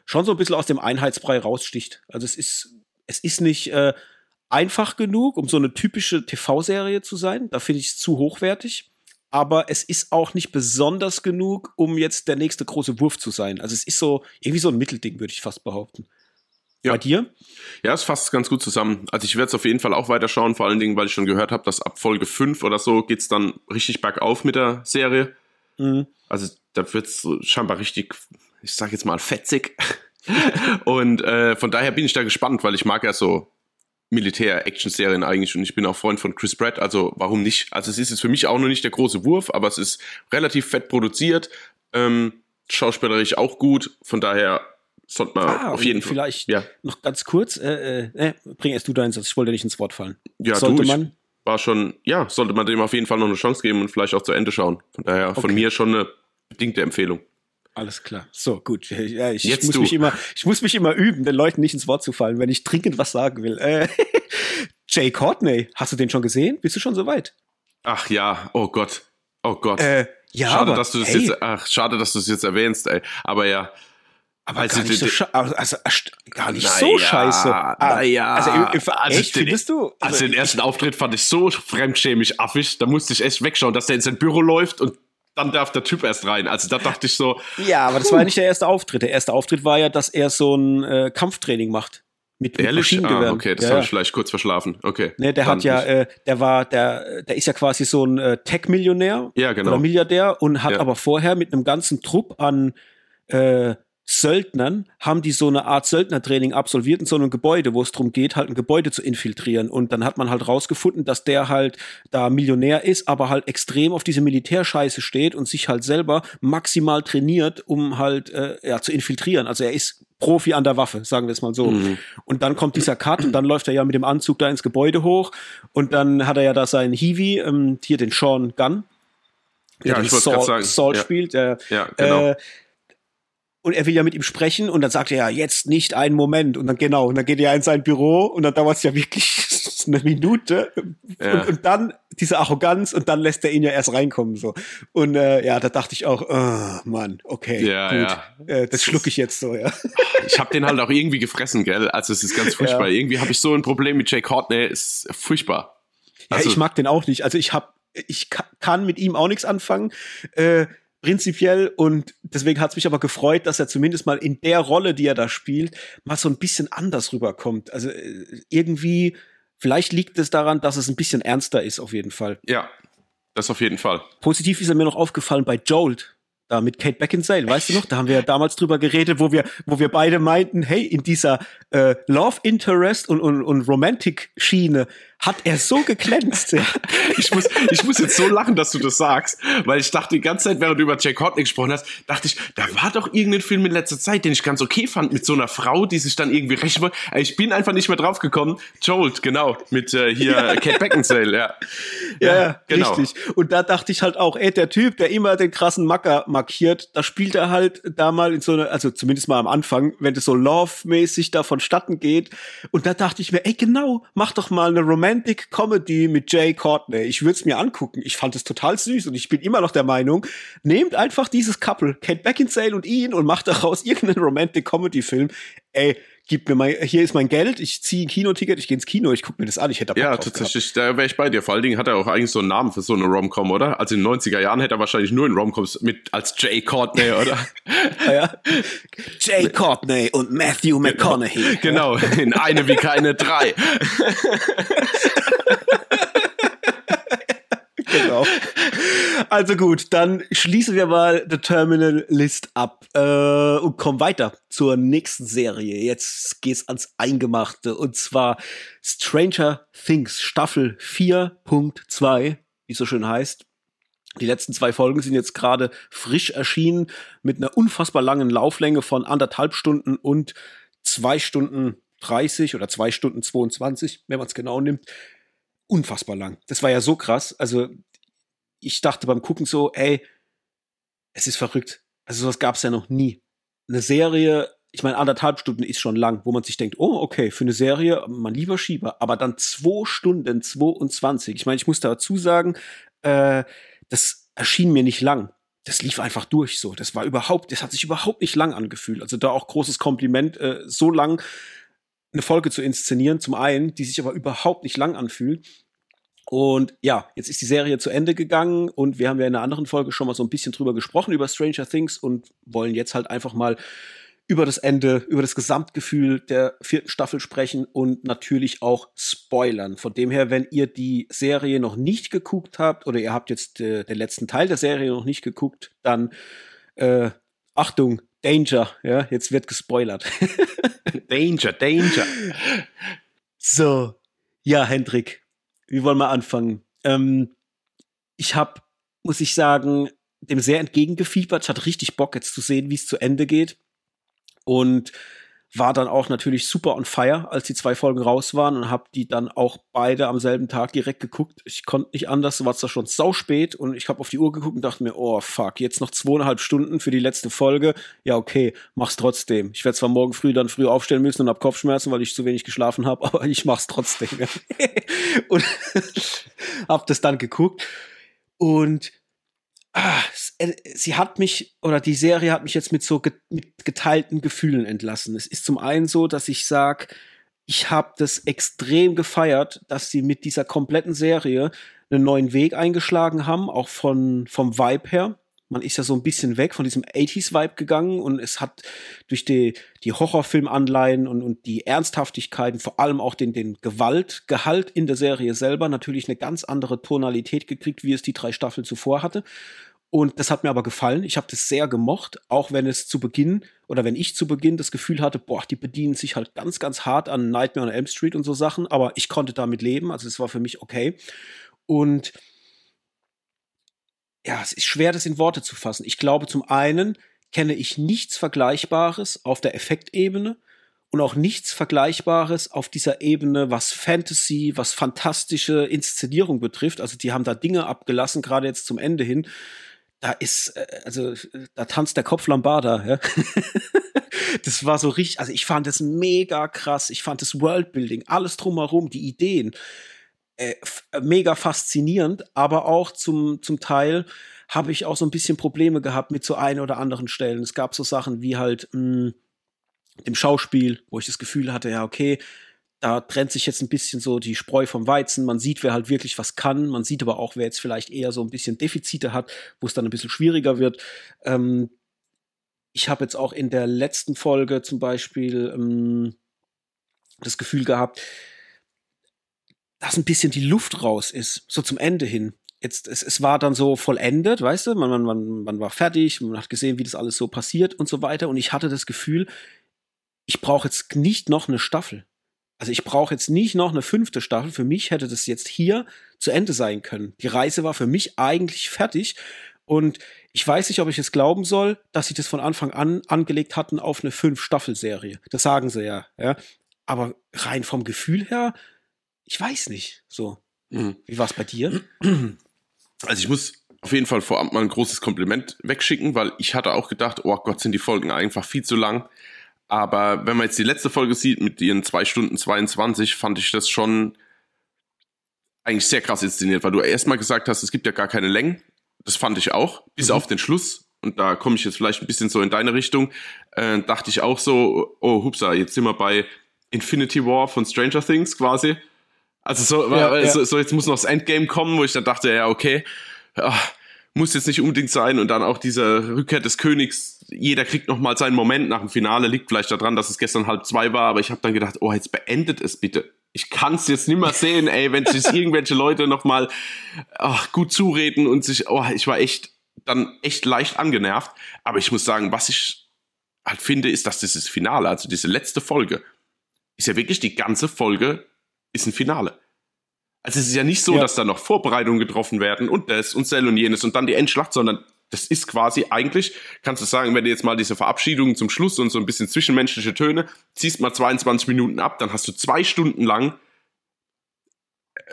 schon so ein bisschen aus dem Einheitsbrei raussticht. Also es ist, es ist nicht äh, einfach genug, um so eine typische TV-Serie zu sein. Da finde ich es zu hochwertig aber es ist auch nicht besonders genug, um jetzt der nächste große Wurf zu sein. Also es ist so irgendwie so ein Mittelding, würde ich fast behaupten. Ja. Bei dir? Ja, es fasst ganz gut zusammen. Also ich werde es auf jeden Fall auch weiterschauen, vor allen Dingen, weil ich schon gehört habe, dass ab Folge 5 oder so geht es dann richtig bergauf mit der Serie. Mhm. Also da wird es scheinbar richtig, ich sag jetzt mal, fetzig. (laughs) Und äh, von daher bin ich da gespannt, weil ich mag ja so Militär-Action-Serien eigentlich und ich bin auch Freund von Chris Pratt, also warum nicht? Also es ist jetzt für mich auch noch nicht der große Wurf, aber es ist relativ fett produziert, ähm, schauspielerisch auch gut, von daher sollte man ah, auf jeden Fall. Vielleicht ja. noch ganz kurz, äh, äh, äh, bring erst du deinen Satz, ich wollte nicht ins Wort fallen. Ja, sollte du, man war schon, ja, sollte man dem auf jeden Fall noch eine Chance geben und vielleicht auch zu Ende schauen. Von daher okay. von mir schon eine bedingte Empfehlung. Alles klar. So, gut. Ja, ich, ich muss mich immer, ich muss mich immer üben, den Leuten nicht ins Wort zu fallen, wenn ich dringend was sagen will. Äh, (laughs) Jay Courtney, hast du den schon gesehen? Bist du schon so weit? Ach ja, oh Gott. Oh Gott. Äh, ja, schade, aber, dass du das hey. jetzt, ach, schade, dass du es jetzt erwähnst, ey. Aber ja. Aber also, gar nicht, so, also, also, gar nicht so ja, scheiße. Ah, naja. Also, also echt, den, findest du? Also, also den ersten Auftritt fand ich so fremdschämig affig, da musste ich echt wegschauen, dass der in sein Büro läuft und dann darf der Typ erst rein. Also da dachte ich so. Ja, aber das war ja nicht der erste Auftritt. Der erste Auftritt war ja, dass er so ein äh, Kampftraining macht. Mit, mit Ehrlich? Ah, okay, das ja, habe ich vielleicht kurz verschlafen. Okay. Ne, der hat ja, äh, der war, der, der ist ja quasi so ein äh, Tech-Millionär Ja, genau. oder Milliardär und hat Ja. aber vorher mit einem ganzen Trupp an äh, Söldnern, haben die so eine Art Söldnertraining absolviert in so einem Gebäude, wo es darum geht, halt ein Gebäude zu infiltrieren. Und dann hat man halt rausgefunden, dass der halt da Millionär ist, aber halt extrem auf diese Militärscheiße steht und sich halt selber maximal trainiert, um halt äh, ja, zu infiltrieren. Also er ist Profi an der Waffe, sagen wir es mal so. Mhm. Und dann kommt dieser Cut und dann läuft er ja mit dem Anzug da ins Gebäude hoch und dann hat er ja da seinen Hiwi, ähm, hier den Sean Gunn, der Ja, den Saul, Saul ja. spielt. Der, Ja, genau. äh, und er will ja mit ihm sprechen und dann sagt er ja, jetzt nicht einen Moment. Und dann genau, und dann geht er ja in sein Büro und dann dauert es ja wirklich (laughs) eine Minute. Ja. Und, und dann diese Arroganz und dann lässt er ihn ja erst reinkommen. so. Und äh, ja, da dachte ich auch, oh, Mann, okay, Ja, gut. ja. Äh, das schlucke ich jetzt so, ja. (laughs) Ich habe den halt auch irgendwie gefressen, gell? Also es ist ganz furchtbar. Irgendwie habe ich so ein Problem mit Jake Courtney, ist furchtbar. Also, ja, ich mag den auch nicht. Also ich hab, ich ka- kann mit ihm auch nichts anfangen. Äh, prinzipiell und deswegen hat es mich aber gefreut, dass er zumindest mal in der Rolle, die er da spielt, mal so ein bisschen anders rüberkommt. Also äh, irgendwie, vielleicht liegt es daran, dass es ein bisschen ernster ist, auf jeden Fall. ja, das auf jeden Fall. Positiv ist er mir noch aufgefallen bei Jolt. Da mit Kate Beckinsale, weißt du noch? Da haben wir ja damals drüber geredet, wo wir, wo wir beide meinten, hey, in dieser äh, Love Interest und, und, und Romantic Schiene hat er so geglänzt. ja. (laughs) Ich muss, ich muss jetzt so lachen, dass du das sagst, weil ich dachte die ganze Zeit, während du über Jake Courtney gesprochen hast, dachte ich, da war doch irgendein Film in letzter Zeit, den ich ganz okay fand, mit so einer Frau, die sich dann irgendwie rächen wollte. Äh, Ich bin einfach nicht mehr drauf gekommen. Jolt, genau, mit äh, hier Kate Beckinsale, ja. Ja, ja, genau. richtig. Und da dachte ich halt auch, ey, der Typ, der immer den krassen Macker markiert, da spielt er halt da mal in so einer, also zumindest mal am Anfang, wenn das so Love-mäßig da vonstatten geht. Und da dachte ich mir, ey, genau, mach doch mal eine Romantic Comedy mit Jay Courtney. Ich würde es mir angucken. Ich fand es total süß und ich bin immer noch der Meinung, nehmt einfach dieses Couple, Kate Beckinsale und ihn und macht daraus (laughs) irgendeinen Romantic Comedy Film. Ey, gib mir mein, hier ist mein Geld, ich ziehe ein Kinoticket, ich gehe ins Kino, ich guck mir das an, ich hätte da Ja, drauf gehabt. tatsächlich, da wäre ich bei dir. Vor allen Dingen hat er auch eigentlich so einen Namen für so eine Rom-Com, oder? Also in den 90er Jahren hätte er wahrscheinlich nur in Rom-Coms mit als Jay Courtney, oder? Ja, (laughs) ja. Jay Courtney und Matthew McConaughey. genau, in eine wie keine drei. (laughs) genau. Also gut, dann schließen wir mal The Terminal List ab äh, und kommen weiter zur nächsten Serie. Jetzt geht's ans Eingemachte und zwar Stranger Things Staffel 4.2, wie es so schön heißt. Die letzten zwei Folgen sind jetzt gerade frisch erschienen mit einer unfassbar langen Lauflänge von anderthalb Stunden und zwei Stunden 30 oder zwei Stunden 22, wenn man es genau nimmt. Unfassbar lang. Das war ja so krass. Also ich dachte beim Gucken so, ey, es ist verrückt. Also sowas gab es ja noch nie. Eine Serie, ich meine, anderthalb Stunden ist schon lang, wo man sich denkt, oh, okay, für eine Serie, man lieber Schieber, aber dann zwei Stunden 22. Ich meine, ich muss dazu sagen, äh, das erschien mir nicht lang. Das lief einfach durch so. Das war überhaupt, das hat sich überhaupt nicht lang angefühlt. Also da auch großes Kompliment, äh, so lang eine Folge zu inszenieren, zum einen, die sich aber überhaupt nicht lang anfühlt. Und ja, jetzt ist die Serie zu Ende gegangen und wir haben ja in einer anderen Folge schon mal so ein bisschen drüber gesprochen, über Stranger Things und wollen jetzt halt einfach mal über das Ende, über das Gesamtgefühl der vierten Staffel sprechen und natürlich auch spoilern. Von dem her, wenn ihr die Serie noch nicht geguckt habt oder ihr habt jetzt äh, den letzten Teil der Serie noch nicht geguckt, dann äh, Achtung, Danger, ja, jetzt wird gespoilert. (laughs) Danger, Danger. So, ja, Hendrik, wie wollen wir anfangen? Ähm, ich habe, muss ich sagen, dem sehr entgegengefiebert. Ich hatte richtig Bock, jetzt zu sehen, wie es zu Ende geht. Und war dann auch natürlich super on fire, als die zwei Folgen raus waren und habe die dann auch beide am selben Tag direkt geguckt. Ich konnte nicht anders, war es da schon sau spät und ich habe auf die Uhr geguckt und dachte mir, oh fuck, jetzt noch zweieinhalb Stunden für die letzte Folge. Ja, okay, mach's trotzdem. Ich werde zwar morgen früh dann früh aufstellen müssen und hab Kopfschmerzen, weil ich zu wenig geschlafen habe, (laughs) aber ich mach's trotzdem. (laughs) und (laughs) hab das dann geguckt und ah, äh, sie hat mich oder die Serie hat mich jetzt mit so ge mit geteilten Gefühlen entlassen. Es ist zum einen so, dass ich sag, ich habe das extrem gefeiert, dass sie mit dieser kompletten Serie einen neuen Weg eingeschlagen haben, auch von vom Vibe her. Man ist ja so ein bisschen weg von diesem 80s-Vibe gegangen und es hat durch die, die Horrorfilm-Anleihen und, und die Ernsthaftigkeiten, vor allem auch den, den Gewaltgehalt in der Serie selber, natürlich eine ganz andere Tonalität gekriegt, wie es die drei Staffeln zuvor hatte. Und das hat mir aber gefallen. Ich habe das sehr gemocht, auch wenn es zu Beginn oder wenn ich zu Beginn das Gefühl hatte, boah, die bedienen sich halt ganz, ganz hart an Nightmare on Elm Street und so Sachen, aber ich konnte damit leben, also es war für mich okay. Und ja, es ist schwer, das in Worte zu fassen. Ich glaube, zum einen kenne ich nichts Vergleichbares auf der Effektebene und auch nichts Vergleichbares auf dieser Ebene, was Fantasy, was fantastische Inszenierung betrifft. Also die haben da Dinge abgelassen, gerade jetzt zum Ende hin. Da ist, äh, also da tanzt der Kopf Lambarda. Ja? (laughs) das war so richtig, also ich fand das mega krass. Ich fand das Worldbuilding, alles drumherum, die Ideen äh, mega faszinierend, aber auch zum, zum Teil habe ich auch so ein bisschen Probleme gehabt mit so ein oder anderen Stellen. Es gab so Sachen wie halt mh, hm, dem Schauspiel, wo ich das Gefühl hatte, ja, okay, da trennt sich jetzt ein bisschen so die Spreu vom Weizen. Man sieht, wer halt wirklich was kann. Man sieht aber auch, wer jetzt vielleicht eher so ein bisschen Defizite hat, wo es dann ein bisschen schwieriger wird. Ähm, ich habe jetzt auch in der letzten Folge zum Beispiel ähm, das Gefühl gehabt, dass ein bisschen die Luft raus ist, so zum Ende hin. Jetzt, es, es war dann so vollendet, weißt du, man, man, man, man war fertig, man hat gesehen, wie das alles so passiert und so weiter. Und ich hatte das Gefühl, ich brauche jetzt nicht noch eine Staffel. Also ich brauche jetzt nicht noch eine fünfte Staffel. Für mich hätte das jetzt hier zu Ende sein können. Die Reise war für mich eigentlich fertig. Und ich weiß nicht, ob ich es glauben soll, dass sie das von Anfang an angelegt hatten auf eine Fünf-Staffel-Serie. Das sagen sie ja, ja. Aber rein vom Gefühl her ich weiß nicht. So. Mhm. Wie war es bei dir? Also ich muss auf jeden Fall vorab mal ein großes Kompliment wegschicken, weil ich hatte auch gedacht, oh Gott, sind die Folgen einfach viel zu lang. Aber wenn man jetzt die letzte Folge sieht mit ihren zwei Stunden 22, fand ich das schon eigentlich sehr krass inszeniert, weil du erstmal gesagt hast, es gibt ja gar keine Längen. Das fand ich auch, bis mhm. auf den Schluss. Und da komme ich jetzt vielleicht ein bisschen so in deine Richtung. Äh, dachte ich auch so, oh, hupsa, jetzt sind wir bei Infinity War von Stranger Things quasi. Also so, ja, so, so, jetzt muss noch das Endgame kommen, wo ich dann dachte, ja, okay, ach, muss jetzt nicht unbedingt sein. Und dann auch diese Rückkehr des Königs, jeder kriegt noch mal seinen Moment nach dem Finale, liegt vielleicht daran, dass es gestern halb zwei war, aber ich habe dann gedacht, oh, jetzt beendet es bitte. Ich kann es jetzt nicht mehr sehen, ey, wenn sich (laughs) irgendwelche Leute noch mal ach, gut zureden und sich, oh, ich war echt dann echt leicht angenervt. Aber ich muss sagen, was ich halt finde, ist, dass dieses Finale, also diese letzte Folge, ist ja wirklich die ganze Folge ist ein Finale. Also es ist ja nicht so, ja. dass da noch Vorbereitungen getroffen werden und das und Cell und jenes und dann die Endschlacht, sondern das ist quasi eigentlich, kannst du sagen, wenn du jetzt mal diese Verabschiedungen zum Schluss und so ein bisschen zwischenmenschliche Töne, ziehst mal 22 Minuten ab, dann hast du zwei Stunden lang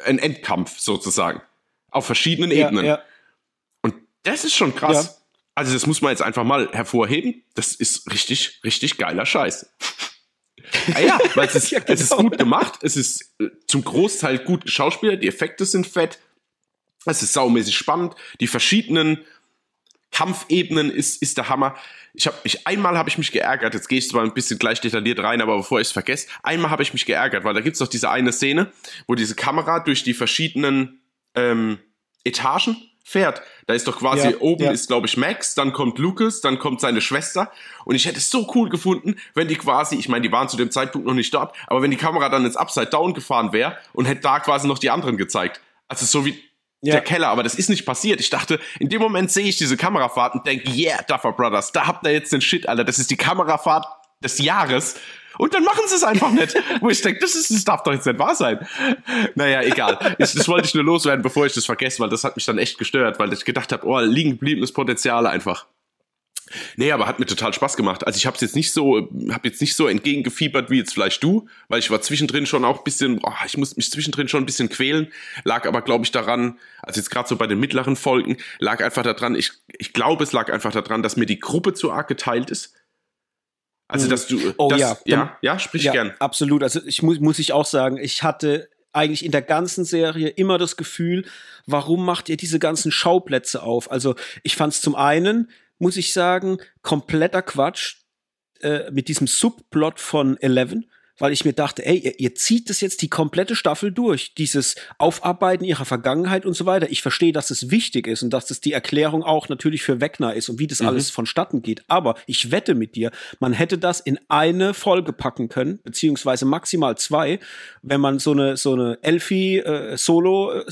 einen Endkampf sozusagen. Auf verschiedenen ja, Ebenen. Ja. Und das ist schon krass. Also das muss man jetzt einfach mal hervorheben. Das ist richtig, richtig geiler Scheiß. Ah ja, (laughs) weil es ist, ja, genau. es ist genau. gut gemacht, es ist äh, zum Großteil gut geschauspielert, die Effekte sind fett, es ist saumäßig spannend, die verschiedenen Kampfebenen ist, ist der Hammer. Ich habe mich einmal habe ich mich geärgert. Jetzt gehe ich zwar ein bisschen gleich detailliert rein, aber bevor ich es vergesse, einmal habe ich mich geärgert, weil da gibt's doch diese eine Szene, wo diese Kamera durch die verschiedenen ähm, Etagen fährt. Da ist doch quasi ja, oben ja. ist, glaube ich, Max, dann kommt Lucas, dann kommt seine Schwester. Und ich hätte es so cool gefunden, wenn die quasi, ich meine, die waren zu dem Zeitpunkt noch nicht dort, aber wenn die Kamera dann ins Upside Down gefahren wäre und hätte da quasi noch die anderen gezeigt. Also so wie ja. der Keller, aber das ist nicht passiert. Ich dachte, in dem Moment sehe ich diese Kamerafahrt und denke, yeah, Duffer Brothers, da habt ihr jetzt den Shit, Alter. Das ist die Kamerafahrt des Jahres. Und dann machen sie es einfach nicht. (laughs) Wo ich denke, das, ist, das darf doch jetzt nicht wahr sein. Naja, egal. Das, das wollte ich nur loswerden, bevor ich das vergesse, weil das hat mich dann echt gestört, weil ich gedacht habe, oh, liegen gebliebenes Potenzial einfach. Nee, aber hat mir total Spaß gemacht. Also ich habe jetzt nicht so, habe jetzt nicht so entgegengefiebert wie jetzt vielleicht du, weil ich war zwischendrin schon auch ein bisschen, oh, ich musste mich zwischendrin schon ein bisschen quälen, lag aber glaube ich daran, also jetzt gerade so bei den mittleren Folgen, lag einfach daran, ich, ich glaube es lag einfach daran, dass mir die Gruppe zu arg geteilt ist. Also, dass du. Oh das, ja. Ja, ja, sprich ja, gern. Absolut. Also, ich muss, muss ich auch sagen, ich hatte eigentlich in der ganzen Serie immer das Gefühl, warum macht ihr diese ganzen Schauplätze auf? Also, ich fand es zum einen, muss ich sagen, kompletter Quatsch äh, mit diesem Subplot von Eleven, weil ich mir dachte, ey, ihr, ihr zieht das jetzt die komplette Staffel durch, dieses Aufarbeiten ihrer Vergangenheit und so weiter. Ich verstehe, dass es wichtig ist und dass das die Erklärung auch natürlich für Wegner ist und wie das mhm. alles vonstatten geht. Aber ich wette mit dir, man hätte das in eine Folge packen können, beziehungsweise maximal zwei, wenn man so eine so eine Elfie äh, Solo äh,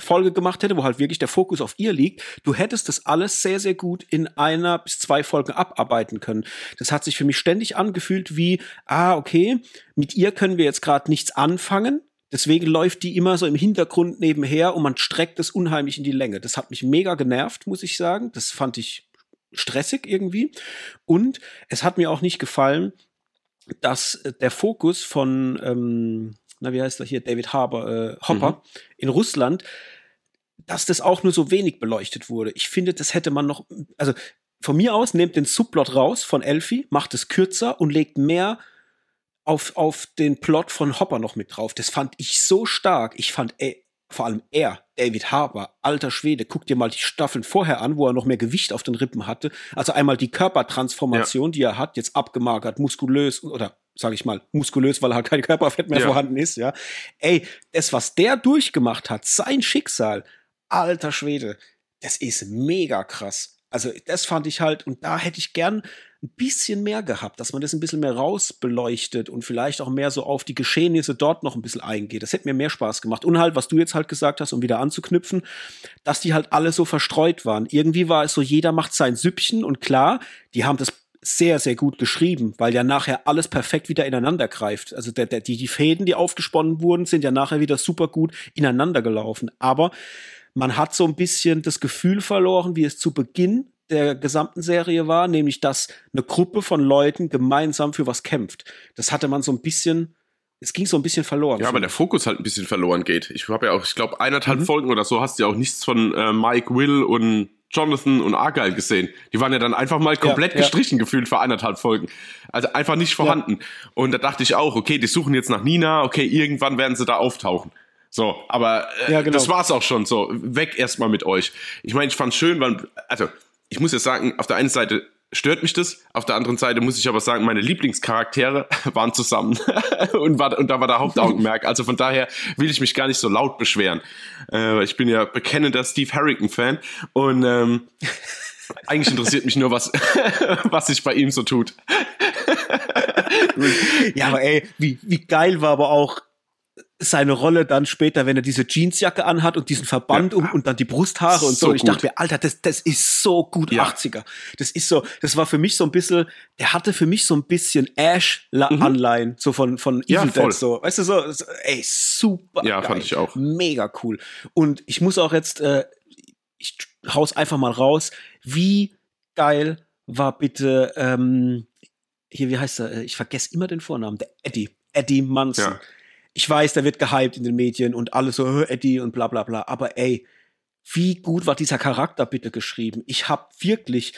Folge gemacht hätte, wo halt wirklich der Fokus auf ihr liegt, du hättest das alles sehr, sehr gut in einer bis zwei Folgen abarbeiten können. Das hat sich für mich ständig angefühlt wie, ah, okay, mit ihr können wir jetzt gerade nichts anfangen. Deswegen läuft die immer so im Hintergrund nebenher und man streckt es unheimlich in die Länge. Das hat mich mega genervt, muss ich sagen. Das fand ich stressig irgendwie. Und es hat mir auch nicht gefallen, dass der Fokus von ähm, na, wie heißt er hier, David Harbour, äh, Hopper, mhm. in Russland, dass das auch nur so wenig beleuchtet wurde. Ich finde, das hätte man noch, also von mir aus, nehmt den Subplot raus von Elfie, macht es kürzer und legt mehr auf, auf den Plot von Hopper noch mit drauf. Das fand ich so stark. Ich fand, ey, vor allem er, David Harbour, alter Schwede, guck dir mal die Staffeln vorher an, wo er noch mehr Gewicht auf den Rippen hatte. Also einmal die Körpertransformation, ja. die er hat, jetzt abgemagert, muskulös oder sage ich mal, muskulös, weil halt kein Körperfett mehr ja. vorhanden ist, ja. Ey, das, was der durchgemacht hat, sein Schicksal, alter Schwede, das ist mega krass. Also, das fand ich halt, und da hätte ich gern ein bisschen mehr gehabt, dass man das ein bisschen mehr rausbeleuchtet und vielleicht auch mehr so auf die Geschehnisse dort noch ein bisschen eingeht. Das hätte mir mehr Spaß gemacht. Und halt, was du jetzt halt gesagt hast, um wieder anzuknüpfen, dass die halt alle so verstreut waren. Irgendwie war es so, jeder macht sein Süppchen und klar, die haben das sehr, sehr gut geschrieben, weil ja nachher alles perfekt wieder ineinander greift. Also der, der, die, die Fäden, die aufgesponnen wurden, sind ja nachher wieder super gut ineinander gelaufen. Aber man hat so ein bisschen das Gefühl verloren, wie es zu Beginn der gesamten Serie war, nämlich dass eine Gruppe von Leuten gemeinsam für was kämpft. Das hatte man so ein bisschen es ging so ein bisschen verloren. Ja, aber der Fokus halt ein bisschen verloren geht. Ich habe ja auch, ich glaube, eineinhalb mhm. Folgen oder so hast du ja auch nichts von äh, Mike, Will und Jonathan und Argyle gesehen. Die waren ja dann einfach mal komplett ja, gestrichen ja. gefühlt für eineinhalb Folgen. Also einfach nicht vorhanden. Ja. Und da dachte ich auch, okay, die suchen jetzt nach Nina, okay, irgendwann werden sie da auftauchen. So, aber äh, genau. das war's auch schon. So, weg erstmal mit euch. Ich meine, ich fand's schön, weil, also, ich muss jetzt sagen, auf der einen Seite stört mich das. Auf der anderen Seite muss ich aber sagen, meine Lieblingscharaktere (laughs) waren zusammen (laughs) und, war, und da war der Hauptaugenmerk. Also von daher will ich mich gar nicht so laut beschweren. Äh, ich bin ja bekennender Steve Harrington-Fan und ähm, (laughs) eigentlich interessiert mich nur, was, was sich bei ihm so tut. ja, aber ey, wie, wie geil war aber auch seine Rolle dann später, wenn er diese Jeansjacke anhat und diesen Verband ja. um und dann die Brusthaare und so. so. Ich dachte mir, Alter, das, das ist so gut ja. 80er. Das ist so, das war für mich so ein bisschen, der hatte für mich so ein bisschen Ash-Anleihen, mhm. so von, von Evil ja, Dead, so. Weißt du, so, so ey, super. Ja, geil. fand ich auch. Mega cool. Und ich muss auch jetzt, äh, ich hau's einfach mal raus, wie geil war bitte, ähm, hier, wie heißt er? Ich vergesse immer den Vornamen, der Eddie. Eddie Munson. Ja ich weiß, der wird gehypt in den Medien und alles so, Eddie und bla bla bla. Aber ey, wie gut war dieser Charakter bitte geschrieben? Ich hab wirklich,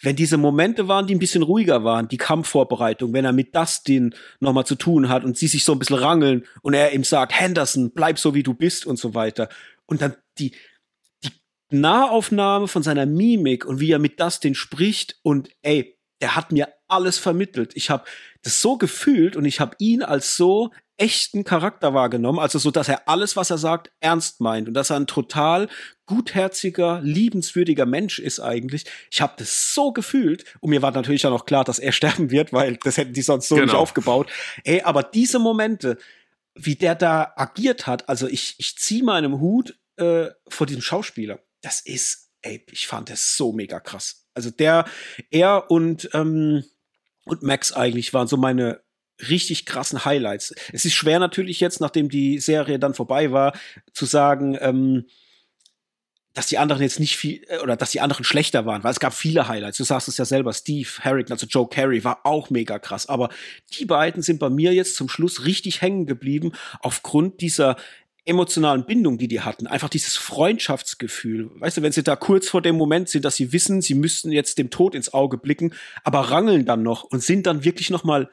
wenn diese Momente waren, die ein bisschen ruhiger waren, die Kampfvorbereitung, wenn er mit Dustin nochmal zu tun hat und sie sich so ein bisschen rangeln und er ihm sagt, Henderson, bleib so wie du bist und so weiter. Und dann die, die Nahaufnahme von seiner Mimik und wie er mit Dustin spricht und ey, der hat mir alles vermittelt. Ich habe das so gefühlt und ich habe ihn als so echten Charakter wahrgenommen, also so, dass er alles, was er sagt, ernst meint und dass er ein total gutherziger, liebenswürdiger Mensch ist eigentlich. Ich habe das so gefühlt und mir war natürlich dann auch klar, dass er (laughs) sterben wird, weil das hätten die sonst so genau. nicht aufgebaut. Ey, aber diese Momente, wie der da agiert hat, also ich ich ziehe meinem Hut äh, vor diesem Schauspieler. Das ist, ey, ich fand das so mega krass. Also der, er und ähm, und Max eigentlich waren so meine richtig krassen Highlights. Es ist schwer natürlich jetzt, nachdem die Serie dann vorbei war, zu sagen, ähm, dass die anderen jetzt nicht viel äh, oder dass die anderen schlechter waren, weil es gab viele Highlights. Du sagst es ja selber, Steve Harrington, also Joe Carey, war auch mega krass. Aber die beiden sind bei mir jetzt zum Schluss richtig hängen geblieben aufgrund dieser emotionalen Bindung, die die hatten. Einfach dieses Freundschaftsgefühl. Weißt du, wenn sie da kurz vor dem Moment sind, dass sie wissen, sie müssten jetzt dem Tod ins Auge blicken, aber rangeln dann noch und sind dann wirklich noch mal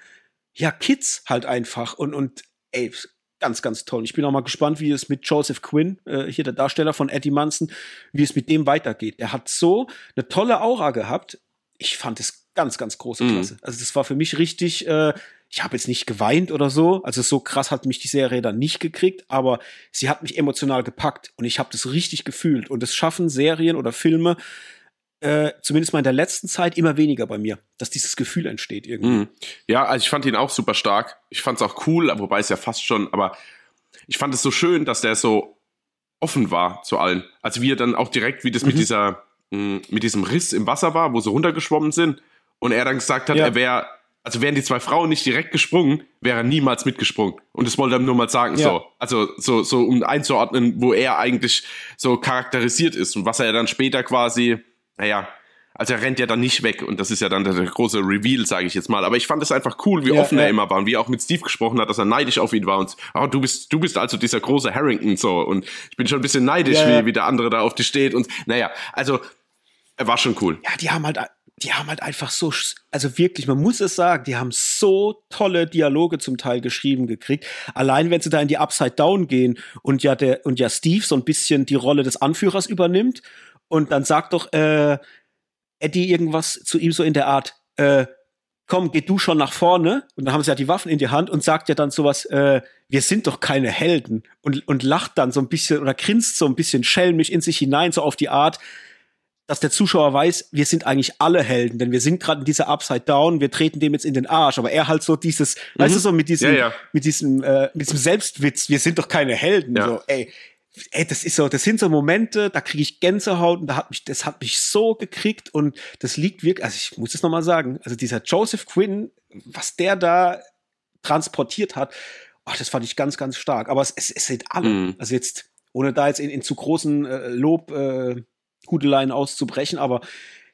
ja, Kids halt einfach und, und ey, ganz, ganz toll. Ich bin auch mal gespannt, wie es mit Joseph Quinn, äh, hier der Darsteller von Eddie Munson, wie es mit dem weitergeht. Er hat so eine tolle Aura gehabt. Ich fand es ganz, ganz große mhm. Klasse. Mm. Also das war für mich richtig, äh, ich habe jetzt nicht geweint oder so, also so krass hat mich die Serie dann nicht gekriegt, aber sie hat mich emotional gepackt und ich habe das richtig gefühlt. Und es schaffen Serien oder Filme, äh, zumindest mal in der letzten Zeit, immer weniger bei mir, dass dieses Gefühl entsteht irgendwie. Mhm. Ja, also ich fand ihn auch super stark. Ich fand es auch cool, wobei es ja fast schon, aber ich fand es so schön, dass der so offen war zu allen. Also wie er dann auch direkt, wie das mhm. mit dieser, mh, mm, mit diesem Riss im Wasser war, wo sie runtergeschwommen sind und er dann gesagt hat, ja. er wäre, also wären die zwei Frauen nicht direkt gesprungen, wäre er niemals mitgesprungen. Und das wollte er nur mal sagen, ja. so. Also so, so um einzuordnen, wo er eigentlich so charakterisiert ist und was er dann später quasi, naja, also er rennt ja dann nicht weg und das ist ja dann der, große Reveal, sage ich jetzt mal. Aber ich fand es einfach cool, wie ja, offen ja. er immer war und wie er auch mit Steve gesprochen hat, dass er neidisch auf ihn war und oh, du bist, du bist also dieser große Harrington so und ich bin schon ein bisschen neidisch, ja, wie, wie der andere da auf dich steht und naja, also er war schon cool. Ja, die haben halt, die haben halt einfach so, also wirklich, man muss es sagen, die haben so tolle Dialoge zum Teil geschrieben gekriegt. Allein wenn sie da in die Upside Down gehen und ja der und ja Steve so ein bisschen die Rolle des Anführers übernimmt und dann sagt doch äh, Eddie irgendwas zu ihm so in der Art, äh, komm, geh du schon nach vorne. Und dann haben sie ja die Waffen in die Hand und sagt ja dann sowas, äh, wir sind doch keine Helden. Und, und lacht dann so ein bisschen oder grinst so ein bisschen schelmisch in sich hinein, so auf die Art, dass der Zuschauer weiß, wir sind eigentlich alle Helden, denn wir sind gerade in dieser Upside Down, wir treten dem jetzt in den Arsch, aber er halt so dieses, mhm. weißt du, so mit diesem, ja, ja. mit diesem, äh, mit diesem Selbstwitz, wir sind doch keine Helden, ja. so, ey, ey, das ist so, das sind so Momente, da kriege ich Gänsehaut und da hat mich, das hat mich so gekriegt und das liegt wirklich, also ich muss es nochmal sagen, also dieser Joseph Quinn, was der da transportiert hat, oh, das fand ich ganz, ganz stark. Aber es, es, es sind alle, mhm. also jetzt, ohne da jetzt in, in zu großen äh, Lob, äh, Hudeleien auszubrechen, aber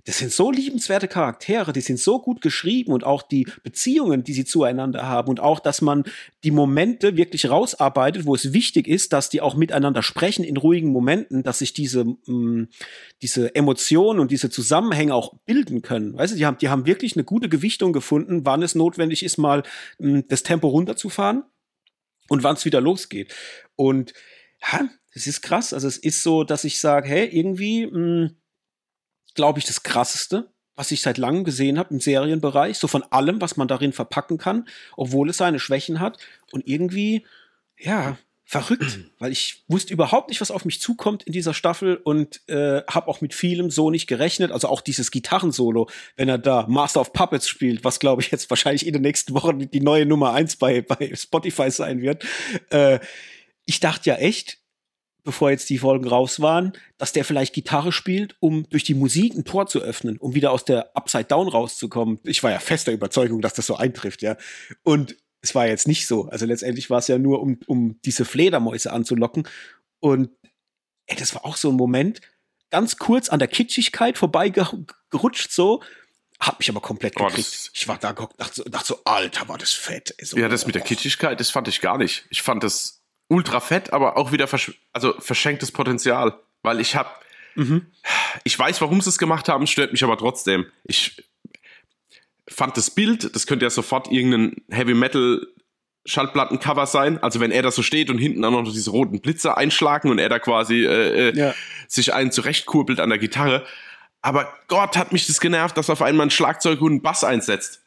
das sind so liebenswerte Charaktere, die sind so gut geschrieben und auch die Beziehungen, die sie zueinander haben und auch, dass man die Momente wirklich rausarbeitet, wo es wichtig ist, dass die auch miteinander sprechen in ruhigen Momenten, dass sich diese, mh, mm, diese Emotionen und diese Zusammenhänge auch bilden können. Weißt du, die haben, die haben wirklich eine gute Gewichtung gefunden, wann es notwendig ist, mal mh, mm, das Tempo runterzufahren und wann es wieder losgeht. Und ja, das ist krass. Also es ist so, dass ich sage, hey, irgendwie, mh, mm, glaube ich, das krasseste, was ich seit langem gesehen habe im Serienbereich, so von allem, was man darin verpacken kann, obwohl es seine Schwächen hat und irgendwie, ja, verrückt, (clears throat) weil ich wusste überhaupt nicht, was auf mich zukommt in dieser Staffel und äh, habe auch mit vielem so nicht gerechnet. Also auch dieses Gitarrensolo, wenn er da Master of Puppets spielt, was glaube ich jetzt wahrscheinlich in den nächsten Wochen die neue Nummer eins bei, bei Spotify sein wird. Äh, ich dachte ja echt, bevor jetzt die Folgen raus waren, dass der vielleicht Gitarre spielt, um durch die Musik ein Tor zu öffnen, um wieder aus der Upside Down rauszukommen. Ich war ja fester Überzeugung, dass das so eintrifft, ja. Und es war jetzt nicht so. Also letztendlich war es ja nur, um, um diese Fledermäuse anzulocken. Und ey, das war auch so ein Moment, ganz kurz an der Kitschigkeit vorbeigerutscht so, hab mich aber komplett oh, gekriegt. Ich war da dachte so, dachte so, Alter, war das fett. So, ja, das mit der Kitschigkeit, das fand ich gar nicht. Ich fand das ultra fett, aber auch wieder versch also verschenktes Potenzial. Weil ich habe, mhm. ich weiß, warum sie es gemacht haben, stört mich aber trotzdem. Ich fand das Bild, das könnte ja sofort irgendein Heavy Metal Schallplattencover sein. Also wenn er da so steht und hinten dann noch diese roten Blitze einschlagen und er da quasi äh, äh, ja. sich einen zurechtkurbelt an der Gitarre. Aber Gott hat mich das genervt, dass auf einmal ein Schlagzeug und ein Bass einsetzt.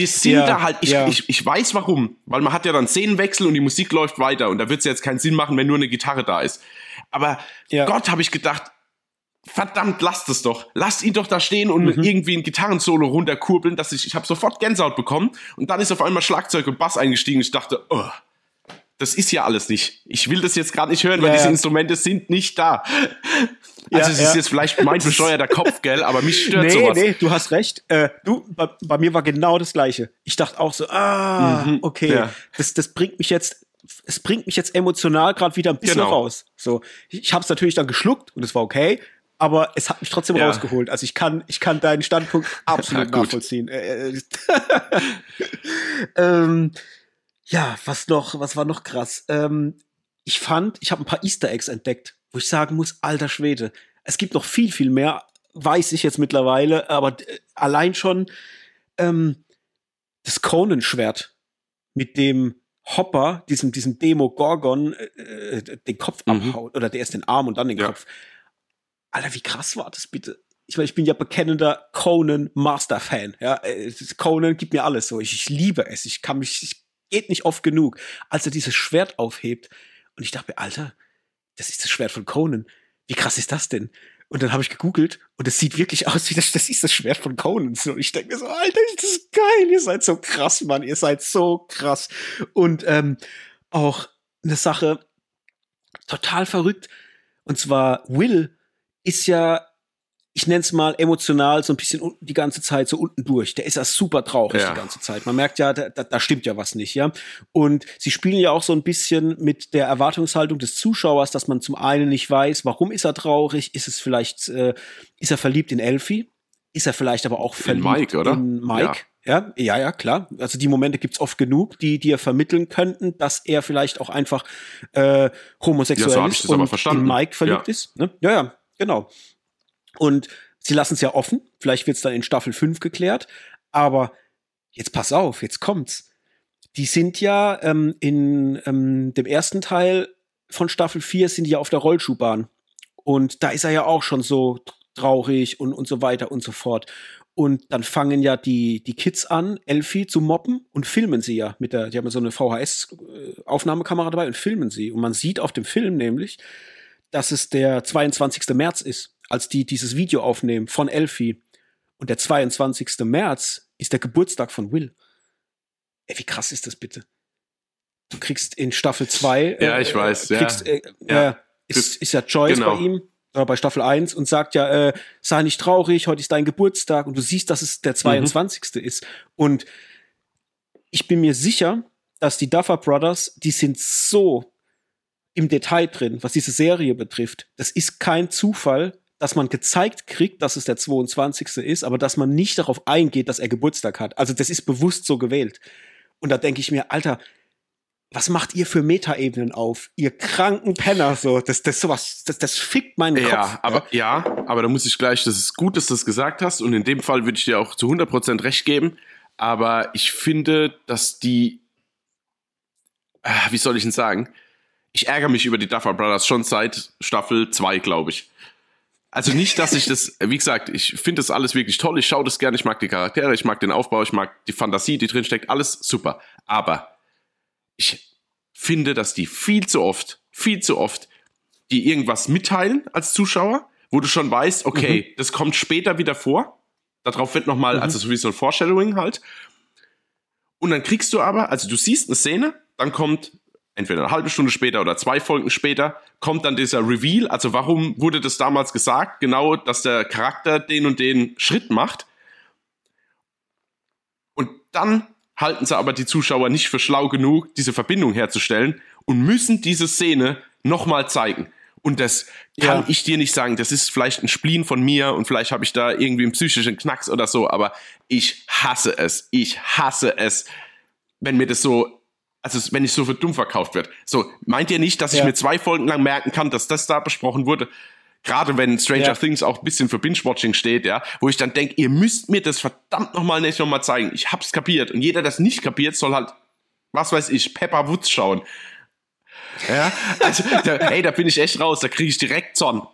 Die sind ja, da halt, ich, ja. ich, ich weiß warum, weil man hat ja dann Szenenwechsel und die Musik läuft weiter und da wird es jetzt keinen Sinn machen, wenn nur eine Gitarre da ist. Aber ja. Gott, habe ich gedacht, verdammt, lasst es doch. Lasst ihn doch da stehen und mhm. irgendwie ein Gitarrensolo runterkurbeln, dass ich, ich habe sofort Gänsehaut bekommen und dann ist auf einmal Schlagzeug und Bass eingestiegen. Ich dachte, oh, das ist ja alles nicht. Ich will das jetzt gerade nicht hören, weil diese Instrumente sind nicht da. Also ja, es ist ja. jetzt vielleicht mein (laughs) bescheuerter Kopf, gell, aber mich stört nee, sowas. Nee, du hast recht. Äh, du, bei, bei, mir war genau das Gleiche. Ich dachte auch so, ah, mhm, okay, ja. das, das bringt mich jetzt, es bringt mich jetzt emotional gerade wieder ein bisschen genau. raus. So, ich, ich habe es natürlich dann geschluckt und es war okay, aber es hat mich trotzdem ja. rausgeholt. Also ich kann, ich kann deinen Standpunkt (laughs) absolut nachvollziehen. Äh, äh, (laughs) ähm, ja, was noch, was war noch krass? Ähm, ich fand, ich habe ein paar Easter Eggs entdeckt wo ich sagen muss, alter Schwede, es gibt noch viel, viel mehr, weiß ich jetzt mittlerweile, aber äh, allein schon ähm, das Conan-Schwert, mit dem Hopper, diesem, diesem Demo-Gorgon, äh, äh, den Kopf mhm. abhaut, oder der erst den Arm und dann den ja. Kopf. Alter, wie krass war das bitte? ich meine, ich bin ja bekennender Conan Master Fan. Ja, äh, Conan gibt mir alles so. Ich, ich liebe es. Ich kann mich, ich, geht nicht oft genug, als er dieses Schwert aufhebt. Und ich dachte mir, Alter, das ist das Schwert von Conan. Wie krass ist das denn? Und dann habe ich gegoogelt und es sieht wirklich aus wie das, das ist das Schwert von Conan. Und ich denke mir so, Alter, ist das geil, ihr seid so krass, Mann, ihr seid so krass. Und ähm, auch eine Sache total verrückt. Und zwar Will ist ja ich nenne es mal emotional so ein bisschen die ganze Zeit so unten durch. Der ist ja super traurig ja. die ganze Zeit. Man merkt ja, da, da stimmt ja was nicht, ja. Und sie spielen ja auch so ein bisschen mit der Erwartungshaltung des Zuschauers, dass man zum einen nicht weiß, warum ist er traurig? Ist es vielleicht, äh, ist er verliebt in Elfie? Ist er vielleicht aber auch verliebt in Mike, oder? In Mike? Ja. ja, ja, ja, klar. Also die Momente gibt's oft genug, die dir vermitteln könnten, dass er vielleicht auch einfach äh, homosexuell ja, so ist und in Mike verliebt ja. ist. Ne? Ja, ja, genau. Und sie lassen es ja offen. Vielleicht wird es dann in Staffel 5 geklärt. Aber jetzt pass auf, jetzt kommt's. Die sind ja ähm, in ähm, dem ersten Teil von Staffel 4 sind die ja auf der Rollschuhbahn. Und da ist er ja auch schon so traurig und, und so weiter und so fort. Und dann fangen ja die, die Kids an, Elfie zu moppen und filmen sie ja mit der, die haben so eine VHS-Aufnahmekamera dabei und filmen sie. Und man sieht auf dem Film nämlich, dass es der 22. März ist als die dieses Video aufnehmen von Elfie. Und der 22. März ist der Geburtstag von Will. Ey, wie krass ist das bitte? Du kriegst in Staffel 2. Ja, äh, ich weiß, kriegst, ja. Äh, ja. Ist, ist ja Joyce genau. bei ihm, äh, bei Staffel 1 und sagt ja, äh, sei nicht traurig, heute ist dein Geburtstag und du siehst, dass es der 22. Mhm. ist. Und ich bin mir sicher, dass die Duffer Brothers, die sind so im Detail drin, was diese Serie betrifft. Das ist kein Zufall, dass man gezeigt kriegt, dass es der 22. ist, aber dass man nicht darauf eingeht, dass er Geburtstag hat. Also das ist bewusst so gewählt. Und da denke ich mir, Alter, was macht ihr für Metaebenen auf? Ihr kranken Penner, so, das, das sowas, das, das fickt meinen ja, Kopf. Aber, ja, aber da muss ich gleich, das ist gut, dass du das gesagt hast und in dem Fall würde ich dir auch zu 100% recht geben, aber ich finde, dass die, äh, wie soll ich denn sagen, ich ärgere mich über die Duffer Brothers schon seit Staffel 2, glaube ich. Also nicht, dass ich das, wie gesagt, ich finde das alles wirklich toll, ich schaue das gerne, ich mag die Charaktere, ich mag den Aufbau, ich mag die Fantasie, die drin steckt, alles super. Aber ich finde, dass die viel zu oft, viel zu oft, die irgendwas mitteilen als Zuschauer, wo du schon weißt, okay, mhm. das kommt später wieder vor. Darauf wird nochmal, mhm. also so wie so ein Foreshadowing halt. Und dann kriegst du aber, also du siehst eine Szene, dann kommt entweder eine halbe Stunde später oder zwei Folgen später, kommt dann dieser Reveal. Also warum wurde das damals gesagt? Genau, dass der Charakter den und den Schritt macht. Und dann halten sie aber die Zuschauer nicht für schlau genug, diese Verbindung herzustellen und müssen diese Szene nochmal zeigen. Und das kann ja. ich dir nicht sagen. Das ist vielleicht ein Spleen von mir und vielleicht habe ich da irgendwie einen psychischen Knacks oder so, aber ich hasse es. Ich hasse es, wenn mir das so also wenn ich so für dumm verkauft wird. So, meint ihr nicht, dass ja. ich mir zwei Folgen lang merken kann, dass das da besprochen wurde? Gerade wenn Stranger ja. Things auch ein bisschen für Binge-Watching steht, ja, wo ich dann denke, ihr müsst mir das verdammt nochmal nicht nochmal zeigen. Ich hab's kapiert. Und jeder, der das nicht kapiert, soll halt, was weiß ich, Pepper Woods schauen. Ja, also, (laughs) da, ey, da bin ich echt raus, da kriege ich direkt Zorn.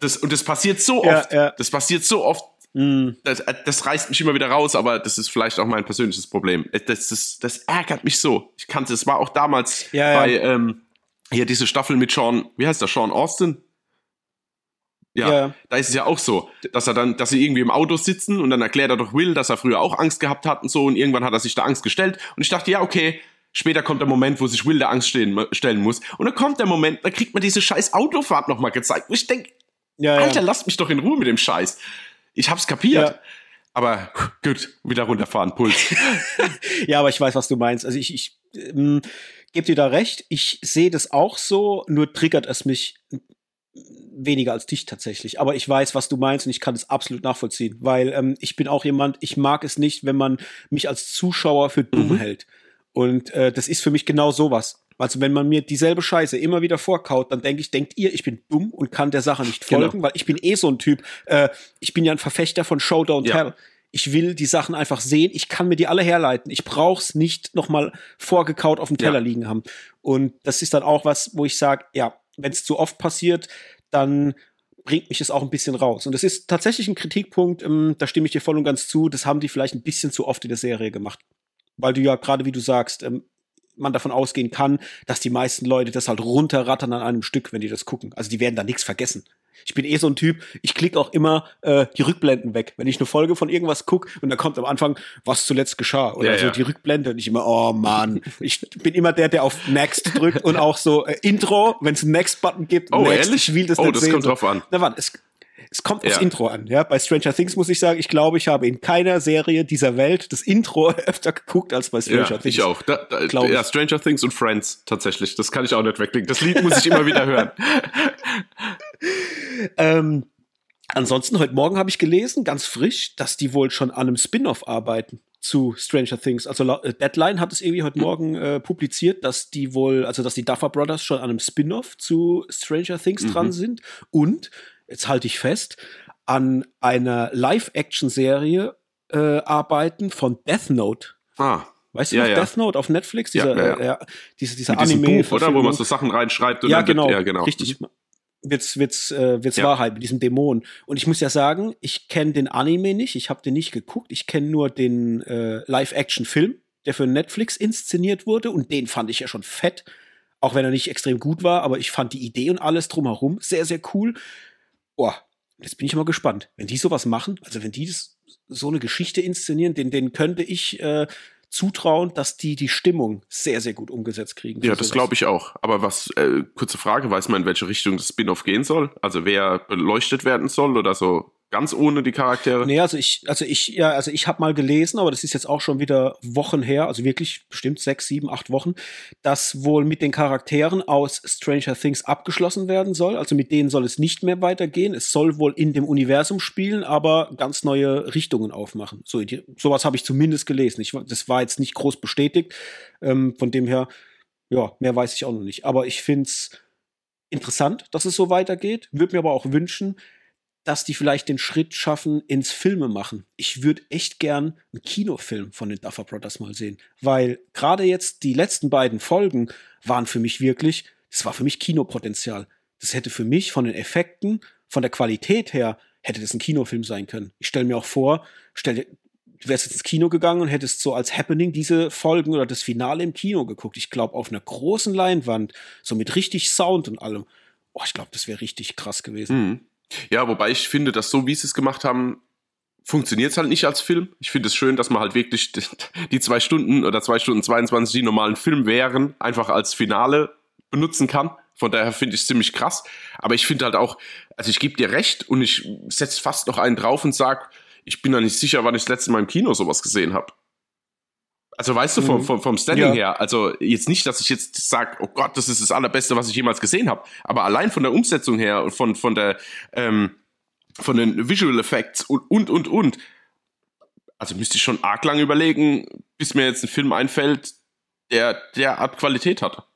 Das, und das passiert so oft, ja, das passiert so oft. Das, äh, das, reißt mich immer wieder raus, aber das ist vielleicht auch mein persönliches Problem. Äh, das, das, das ärgert mich so. Ich kannte es, war auch damals ja, bei ja. Ähm, hier diese Staffel mit Sean, wie heißt der, Sean Austin? Ja, ja, da ist es ja auch so, dass er dann, dass sie irgendwie im Auto sitzen und dann erklärt er doch Will, dass er früher auch Angst gehabt hat und so und irgendwann hat er sich da Angst gestellt und ich dachte, ja, okay, später kommt der Moment, wo sich Will der Angst stehen, stellen muss und dann kommt der Moment, da kriegt man diese scheiß Autofahrt nochmal gezeigt, wo ich denke, ja, Alter, lasst mich doch in Ruhe mit dem Scheiß. Ich hab's kapiert. Ja. Aber gut, wieder runterfahren, Puls. (laughs) ja, aber ich weiß, was du meinst. Also ich, ich ähm, gebe dir da recht. Ich sehe das auch so, nur triggert es mich weniger als dich tatsächlich. Aber ich weiß, was du meinst und ich kann es absolut nachvollziehen, weil ähm, ich bin auch jemand, ich mag es nicht, wenn man mich als Zuschauer für dumm mhm. hält. Und äh, das ist für mich genau sowas. Also wenn man mir dieselbe Scheiße immer wieder vorkaut, dann denke ich, denkt ihr, ich bin dumm und kann der Sache nicht folgen, genau. weil ich bin eh so ein Typ. Äh, ich bin ja ein Verfechter von Show Don't ja. Tell. Ich will die Sachen einfach sehen. Ich kann mir die alle herleiten. Ich brauch's nicht noch mal vorgekaut auf dem Teller ja. liegen haben. Und das ist dann auch was, wo ich sage, ja, wenn es zu oft passiert, dann bringt mich es auch ein bisschen raus. Und das ist tatsächlich ein Kritikpunkt, ähm, da stimme ich dir voll und ganz zu, das haben die vielleicht ein bisschen zu oft in der Serie gemacht. Weil du ja gerade, wie du sagst, ähm, man davon ausgehen kann, dass die meisten Leute das halt runterrattern an einem Stück, wenn die das gucken. Also die werden da nichts vergessen. Ich bin eh so ein Typ, ich klicke auch immer äh, die Rückblenden weg. Wenn ich eine Folge von irgendwas gucke und da kommt am Anfang, was zuletzt geschah. Oder ja, so ja. die Rückblende und ich immer, oh Mann. Ich bin immer der, der auf Next drückt und auch so äh, Intro, wenn es einen Next-Button gibt. Oh, Next, ehrlich? Ich will das oh, nicht das sehen. kommt drauf an. Na warte, es, es kommt aufs ja. Intro an. Ja, bei Stranger Things muss ich sagen, ich glaube, ich habe in keiner Serie dieser Welt das Intro (laughs) öfter geguckt als bei Stranger ja, Things. Ich auch. Da, da, ja, Stranger Things und Friends tatsächlich. Das kann ich auch nicht weglegen. Das Lied muss ich immer wieder hören. (laughs) ähm, ansonsten heute Morgen habe ich gelesen, ganz frisch, dass die wohl schon an einem Spin-off arbeiten zu Stranger Things. Also äh, Deadline hat es irgendwie heute Morgen äh, publiziert, dass die wohl, also dass die Duffer Brothers schon an einem Spin-off zu Stranger Things mhm. dran sind und jetzt halte ich fest, an einer Live-Action-Serie äh, arbeiten von Death Note. Ah. Weißt du ja, noch ja. Death Note auf Netflix? Dieser, ja, ja. Äh, dieser, dieser Anime. Buch, oder? Wo man so Sachen reinschreibt. Und ja, genau, ja, genau. Richtig. Mhm. Wird's, wird's, äh, wird's ja. Wahrheit mit diesem Dämon. Und ich muss ja sagen, ich kenne den Anime nicht, ich habe den nicht geguckt, ich kenne nur den äh, Live-Action-Film, der für Netflix inszeniert wurde und den fand ich ja schon fett. Auch wenn er nicht extrem gut war, aber ich fand die Idee und alles drumherum sehr, sehr cool. Boah, jetzt bin ich mal gespannt. Wenn die sowas machen, also wenn die das, so eine Geschichte inszenieren, den, den könnte ich äh, zutrauen, dass die die Stimmung sehr, sehr gut umgesetzt kriegen. Ja, das glaube ich auch. Aber was, äh, kurze Frage, weiß man, in welche Richtung das Spin-off gehen soll? Also wer beleuchtet werden soll oder so Ganz ohne die Charaktere? Nee, also ich, also ich, ja, also ich habe mal gelesen, aber das ist jetzt auch schon wieder Wochen her, also wirklich bestimmt sechs, sieben, acht Wochen, dass wohl mit den Charakteren aus Stranger Things abgeschlossen werden soll. Also mit denen soll es nicht mehr weitergehen. Es soll wohl in dem Universum spielen, aber ganz neue Richtungen aufmachen. So, die, sowas habe ich zumindest gelesen. Ich, das war jetzt nicht groß bestätigt. Ähm, von dem her, ja, mehr weiß ich auch noch nicht. Aber ich finde es interessant, dass es so weitergeht. Würde mir aber auch wünschen, dass die vielleicht den Schritt schaffen ins Filme machen. Ich würde echt gern einen Kinofilm von den Duffer Brothers mal sehen, weil gerade jetzt die letzten beiden Folgen waren für mich wirklich, das war für mich Kinopotenzial. Das hätte für mich von den Effekten, von der Qualität her, hätte das ein Kinofilm sein können. Ich stelle mir auch vor, stell du wärst jetzt ins Kino gegangen und hättest so als Happening diese Folgen oder das Finale im Kino geguckt. Ich glaube, auf einer großen Leinwand, so mit richtig Sound und allem. Oh, ich glaube, das wäre richtig krass gewesen. Mhm. Ja, wobei ich finde, dass so wie sie es gemacht haben, funktioniert es halt nicht als Film. Ich finde es schön, dass man halt wirklich die zwei Stunden oder zwei Stunden 22, die normalen Film wären, einfach als Finale benutzen kann. Von daher finde ich es ziemlich krass. Aber ich finde halt auch, also ich gebe dir recht und ich setze fast noch einen drauf und sage, ich bin da nicht sicher, wann ich das letzte Mal im Kino sowas gesehen habe. Also weißt du, vom, mhm. vom, vom Standing ja. her, also jetzt nicht, dass ich jetzt sage, oh Gott, das ist das Allerbeste, was ich jemals gesehen habe, aber allein von der Umsetzung her und von, von der ähm, von den Visual Effects und, und, und, und. Also müsste ich schon arg lang überlegen, bis mir jetzt ein Film einfällt, der derart Qualität hat.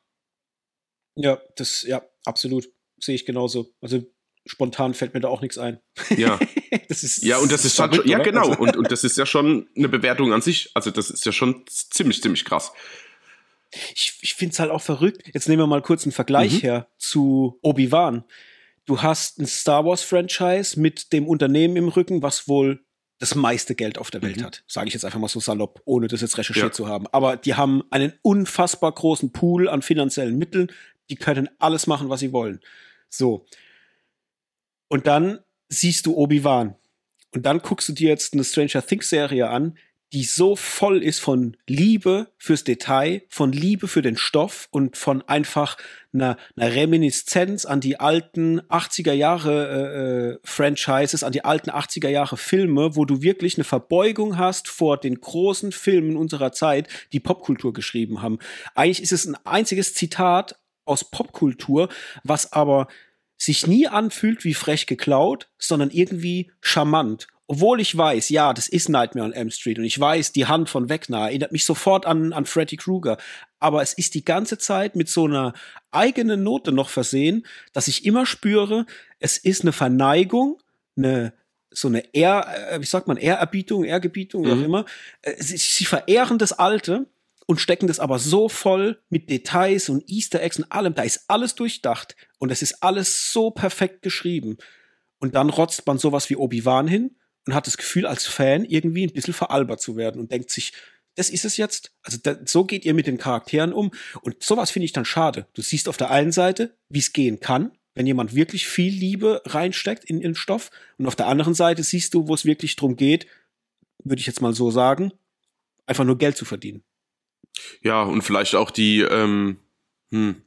Ja, das, ja, absolut. Sehe ich genauso. Also spontan fällt mir da auch nichts ein. Ja. (laughs) das ist, ja, und das, ist halt schon, ja, genau. Und, und das ist ja schon eine Bewertung an sich. Also, das ist ja schon ziemlich, ziemlich krass. Ich, ich finde es halt auch verrückt. Jetzt nehmen wir mal kurz einen Vergleich mhm. her zu Obi-Wan. Du hast ein Star Wars-Franchise mit dem Unternehmen im Rücken, was wohl das meiste Geld auf der Welt mhm. hat. Sage ich jetzt einfach mal so salopp, ohne das jetzt recherchiert ja. zu haben. Aber die haben einen unfassbar großen Pool an finanziellen Mitteln. Die können alles machen, was sie wollen. So. Und dann siehst du Obi-Wan. Und dann guckst du dir jetzt eine Stranger Things Serie an, die so voll ist von Liebe fürs Detail, von Liebe für den Stoff und von einfach einer, einer Reminiszenz an die alten 80er Jahre äh, äh Franchises, an die alten 80er Jahre Filme, wo du wirklich eine Verbeugung hast vor den großen Filmen unserer Zeit, die Popkultur geschrieben haben. Eigentlich ist es ein einziges Zitat aus Popkultur, was aber sich nie anfühlt wie frech geklaut, sondern irgendwie charmant. Obwohl ich weiß, ja, das ist Nightmare on Elm Street und ich weiß, die Hand von Wegner erinnert mich sofort an, an Freddy Krueger. Aber es ist die ganze Zeit mit so einer eigenen Note noch versehen, dass ich immer spüre, es ist eine Verneigung, eine, so eine Ehr, äh, wie sagt man, Ehrerbietung, Ehrgebietung, wie auch mhm. immer. Äh, sie, sie verehren das Alte und stecken das aber so voll mit Details und Easter Eggs und allem. Da ist alles durchdacht und es ist alles so perfekt geschrieben. Und dann rotzt man sowas wie Obi-Wan hin und hat das Gefühl, als Fan irgendwie ein bisschen veralbert zu werden und denkt sich, das ist es jetzt. Also da, so geht ihr mit den Charakteren um. Und sowas finde ich dann schade. Du siehst auf der einen Seite, wie es gehen kann, wenn jemand wirklich viel Liebe reinsteckt in den Stoff. Und auf der anderen Seite siehst du, wo es wirklich drum geht, würde ich jetzt mal so sagen, einfach nur Geld zu verdienen. Ja, und vielleicht auch die, ähm, hm,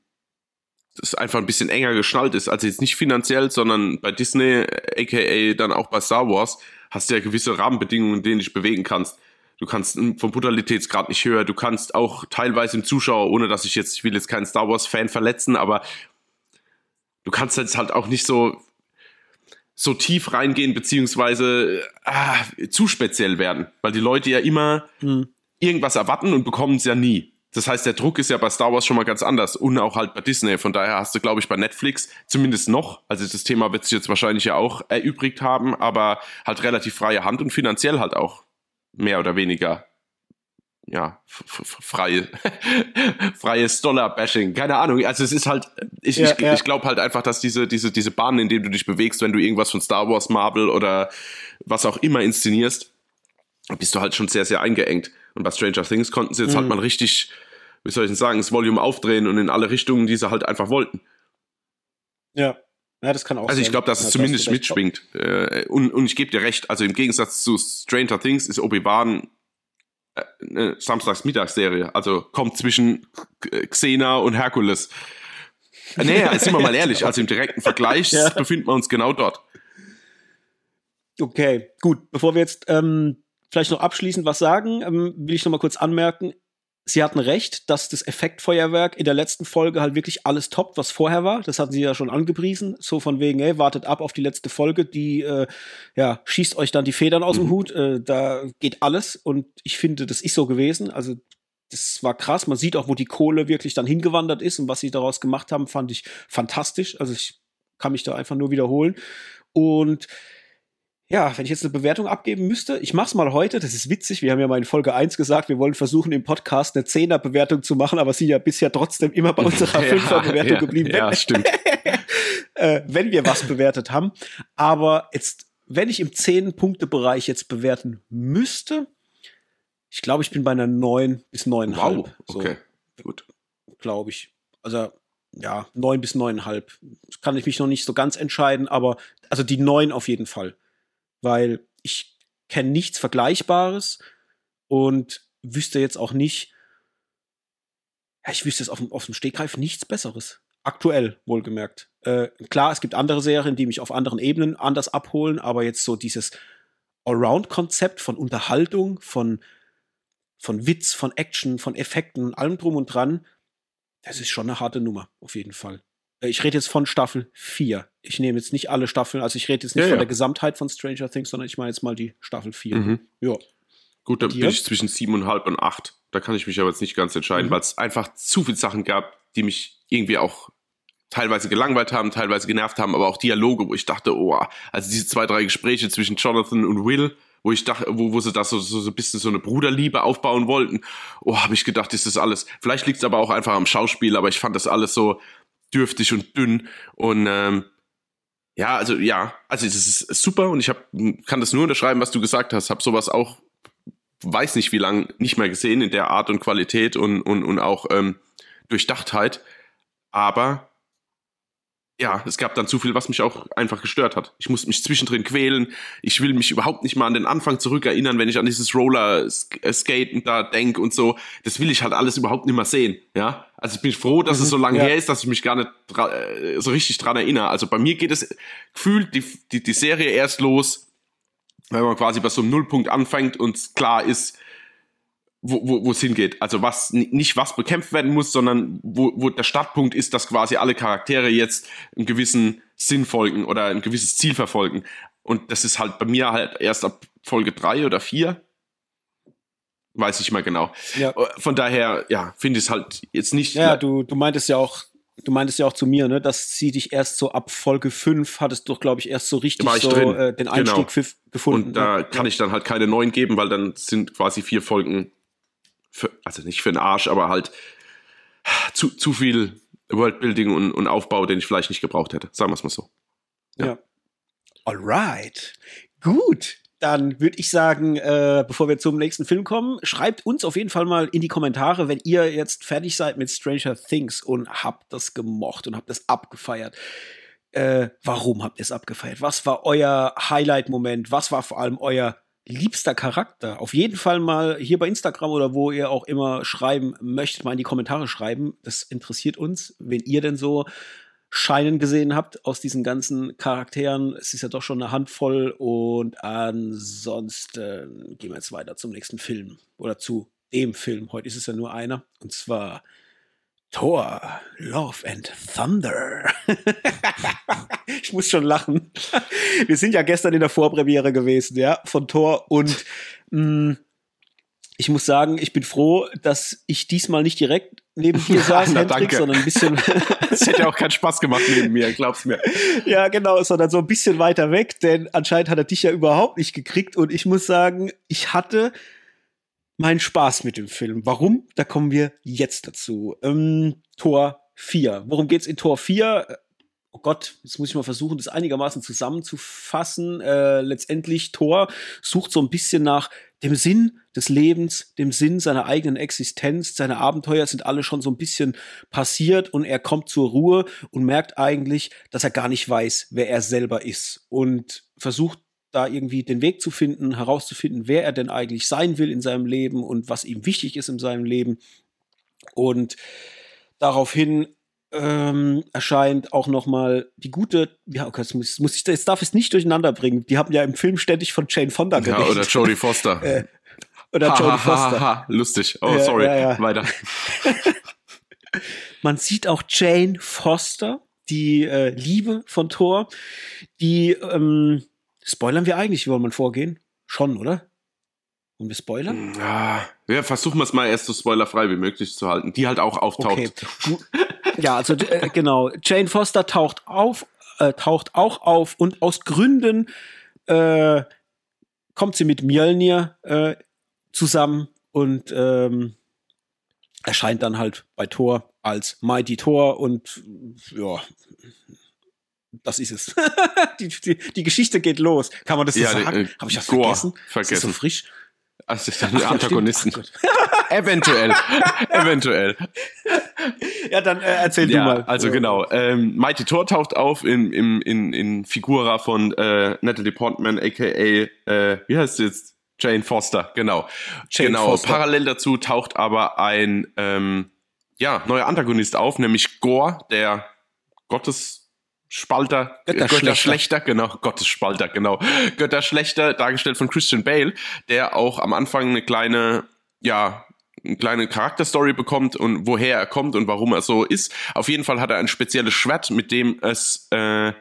das einfach ein bisschen enger geschnallt ist. Also jetzt nicht finanziell, sondern bei Disney, aka dann auch bei Star Wars, hast du ja gewisse Rahmenbedingungen, in denen du dich bewegen kannst. Du kannst vom Brutalitätsgrad nicht höher, du kannst auch teilweise im Zuschauer, ohne dass ich jetzt, ich will jetzt keinen Star Wars-Fan verletzen, aber du kannst jetzt halt auch nicht so, so tief reingehen, beziehungsweise ah, zu speziell werden, weil die Leute ja immer hm. Irgendwas erwarten und bekommen es ja nie. Das heißt, der Druck ist ja bei Star Wars schon mal ganz anders und auch halt bei Disney. Von daher hast du, glaube ich, bei Netflix zumindest noch, also das Thema wird sich jetzt wahrscheinlich ja auch erübrigt haben, aber halt relativ freie Hand und finanziell halt auch mehr oder weniger ja, freie, (laughs) freies Dollar-Bashing. Keine Ahnung. Also es ist halt, ich, ja, ich, ja. ich glaube halt einfach, dass diese, diese, diese Bahnen, in denen du dich bewegst, wenn du irgendwas von Star Wars, Marvel oder was auch immer inszenierst, bist du halt schon sehr, sehr eingeengt. Und bei Stranger Things konnten sie jetzt halt mhm. halt mal richtig, wie soll ich denn sagen, das Volume aufdrehen und in alle Richtungen, die sie halt einfach wollten. Ja. Ja, das kann auch Also ich glaube, dass es zumindest mitschwingt. Äh, und, und ich gebe dir recht, also im Gegensatz zu Stranger Things ist Obi-Wan äh, eine Samstagsmittagsserie. Also kommt zwischen Xena und Herkules. Äh, nee, sind wir mal ehrlich, also im direkten Vergleich (laughs) ja. befinden wir uns genau dort. Okay, gut. Bevor wir jetzt ähm, vielleicht noch abschließend was sagen, ähm, will ich noch mal kurz anmerken. Sie hatten recht, dass das Effektfeuerwerk in der letzten Folge halt wirklich alles toppt, was vorher war. Das hatten sie ja schon angepriesen. So von wegen, ey, wartet ab auf die letzte Folge, die äh, ja, schießt euch dann die Federn aus mhm. dem Hut. Äh, da geht alles. Und ich finde, das ist so gewesen. Also, das war krass. Man sieht auch, wo die Kohle wirklich dann hingewandert ist und was sie daraus gemacht haben, fand ich fantastisch. Also, ich kann mich da einfach nur wiederholen. Und ja, wenn ich jetzt eine Bewertung abgeben müsste, ich mach's mal heute, das ist witzig, wir haben ja mal in Folge 1 gesagt, wir wollen versuchen im Podcast eine 10er Bewertung zu machen, aber sie ja bisher trotzdem immer bei unserer (laughs) 5er Bewertung ja, geblieben. Ja, stimmt. (laughs) äh, wenn wir was bewertet haben, aber jetzt wenn ich im 10 Punkte Bereich jetzt bewerten müsste, ich glaube, ich bin bei einer 9 bis 9,5. Wow, okay. So, gut. Glaube ich. Also ja, 9 bis 9,5. Kann ich mich noch nicht so ganz entscheiden, aber also die 9 auf jeden Fall weil ich kenne nichts Vergleichbares und wüsste jetzt auch nicht, ja, ich wüsste jetzt auf dem, auf dem Stegreif nichts Besseres. Aktuell, wohlgemerkt. Äh, klar, es gibt andere Serien, die mich auf anderen Ebenen anders abholen, aber jetzt so dieses Allround-Konzept von Unterhaltung, von, von Witz, von Action, von Effekten, allem drum und dran, das ist schon eine harte Nummer, auf jeden Fall. Äh, ich rede jetzt von Staffel 4. Ich nehme jetzt nicht alle Staffeln, also ich rede jetzt nicht ja, von ja. der Gesamtheit von Stranger Things, sondern ich meine jetzt mal die Staffel 4. Mhm. Ja. Gut, dann bin ich zwischen 7,5 und 8. Da kann ich mich aber jetzt nicht ganz entscheiden, mhm. weil es einfach zu viele Sachen gab, die mich irgendwie auch teilweise gelangweilt haben, teilweise genervt haben, aber auch Dialoge, wo ich dachte, oh, also diese zwei, drei Gespräche zwischen Jonathan und Will, wo ich dachte, wo, wo sie da so, so, so ein bisschen so eine Bruderliebe aufbauen wollten, oh, habe ich gedacht, ist das alles. Vielleicht liegt es aber auch einfach am Schauspiel, aber ich fand das alles so, dürftig und dünn. Und ähm, ja, also ja, also es ist super und ich hab, kann das nur unterschreiben, was du gesagt hast. Hab sowas auch, weiß nicht wie lange, nicht mehr gesehen in der Art und Qualität und, und, und auch ähm, Durchdachtheit. Aber ja, es gab dann zu viel, was mich auch einfach gestört hat. Ich musste mich zwischendrin quälen. Ich will mich überhaupt nicht mal an den Anfang zurückerinnern, wenn ich an dieses Roller-Skaten da denke und so. Das will ich halt alles überhaupt nicht mehr sehen. Ja, also ich bin froh, dass mhm, es so lange ja. her ist, dass ich mich gar nicht äh, so richtig dran erinnere. Also bei mir geht es gefühlt die, die, die Serie erst los, wenn man quasi bei so einem Nullpunkt anfängt und klar ist, wo, wo, es hingeht. Also was nicht was bekämpft werden muss, sondern wo, wo der Startpunkt ist, dass quasi alle Charaktere jetzt einen gewissen Sinn folgen oder ein gewisses Ziel verfolgen. Und das ist halt bei mir halt erst ab Folge drei oder vier. Weiß ich mal genau. Ja. Von daher, ja, finde ich es halt jetzt nicht. Ja, du, du meintest ja auch, du meintest ja auch zu mir, ne, dass sie dich erst so ab Folge 5 hattest du, glaube ich, erst so richtig so äh, den Einstieg genau. gefunden. Und da ja. kann ich dann halt keine neuen geben, weil dann sind quasi vier Folgen für, also nicht für den Arsch, aber halt zu, zu viel Worldbuilding und, und Aufbau, den ich vielleicht nicht gebraucht hätte. Sagen wir es mal so. Ja. ja. Alright. Gut. Dann würde ich sagen, äh, bevor wir zum nächsten Film kommen, schreibt uns auf jeden Fall mal in die Kommentare, wenn ihr jetzt fertig seid mit Stranger Things und habt das gemocht und habt das abgefeiert. Äh, warum habt ihr es abgefeiert? Was war euer Highlight-Moment? Was war vor allem euer liebster Charakter? Auf jeden Fall mal hier bei Instagram oder wo ihr auch immer schreiben möchtet, mal in die Kommentare schreiben. Das interessiert uns, wenn ihr denn so Scheinen gesehen habt aus diesen ganzen Charakteren. Es ist ja doch schon eine Handvoll und ansonsten gehen wir jetzt weiter zum nächsten Film oder zu dem Film. Heute ist es ja nur einer und zwar Thor, Love and Thunder. (laughs) ich muss schon lachen. Wir sind ja gestern in der Vorpremiere gewesen, ja, von Thor und mh, mm, ich muss sagen, ich bin froh, dass ich diesmal nicht direkt neben dir (laughs) saß, Na, Hendrik, sondern ein bisschen. (laughs) Es hätte ja auch keinen Spaß gemacht neben mir, glaub's mir. Ja, genau, sondern so ein bisschen weiter weg, denn anscheinend hat er dich ja überhaupt nicht gekriegt und ich muss sagen, ich hatte meinen Spaß mit dem Film. Warum? Da kommen wir jetzt dazu. Ähm, Tor 4. Worum geht's in Tor 4? oh Gott, jetzt muss ich mal versuchen, das einigermaßen zusammenzufassen. Äh, letztendlich Thor sucht so ein bisschen nach dem Sinn des Lebens, dem Sinn seiner eigenen Existenz. Seine Abenteuer sind alle schon so ein bisschen passiert und er kommt zur Ruhe und merkt eigentlich, dass er gar nicht weiß, wer er selber ist und versucht da irgendwie den Weg zu finden, herauszufinden, wer er denn eigentlich sein will in seinem Leben und was ihm wichtig ist in seinem Leben. Und daraufhin ähm, erscheint auch noch mal die gute, ja, okay, jetzt, muss, muss ich, jetzt darf ich es nicht durcheinander bringen. Die haben ja im Film ständig von Jane Fonda geredet. Ja, oder Jodie Foster. (laughs) äh, oder ha, Jodie Foster. Ha, ha, lustig. Oh, ja, sorry. Ja, ja. Weiter. (laughs) Man sieht auch Jane Foster, die äh, Liebe von Thor, die ähm, spoilern wir eigentlich, wie wollen wir vorgehen? Schon, oder? Und wir spoilern? Ja, ja versuchen wir es mal erst so spoilerfrei wie möglich zu halten. Die halt auch auftaucht. Okay. Ja, also äh, genau. Jane Foster taucht auf, äh, taucht auch auf und aus Gründen äh, kommt sie mit Mjölnir äh, zusammen und ähm, erscheint dann halt bei Thor als Mighty Thor und ja, das ist es. (laughs) die, die, die, Geschichte geht los. Kann man das so ja, sagen? Äh, Habe ich das vergessen? vergessen. Ist so frisch? Also dann Ach, Antagonisten. Ja, (laughs) eventuell. (laughs) eventuell. Ja, dann äh, erzähl ja, du mal. Also genau. Ähm, Mighty Thor taucht auf in, in, in, in Figura von äh, Natalie Portman, aka, äh, wie heißt sie jetzt? Jane Foster, genau. Jane genau. Foster. Parallel dazu taucht aber ein ähm, ja, neuer Antagonist auf, nämlich Gore, der Gottes Spalter, Götterschlechter. Götterschlechter, genau, Gottesspalter, genau. Götterschlechter, dargestellt von Christian Bale, der auch am Anfang eine kleine, ja, eine kleine Charakterstory bekommt und woher er kommt und warum er so ist. Auf jeden Fall hat er ein spezielles Schwert, mit dem es äh,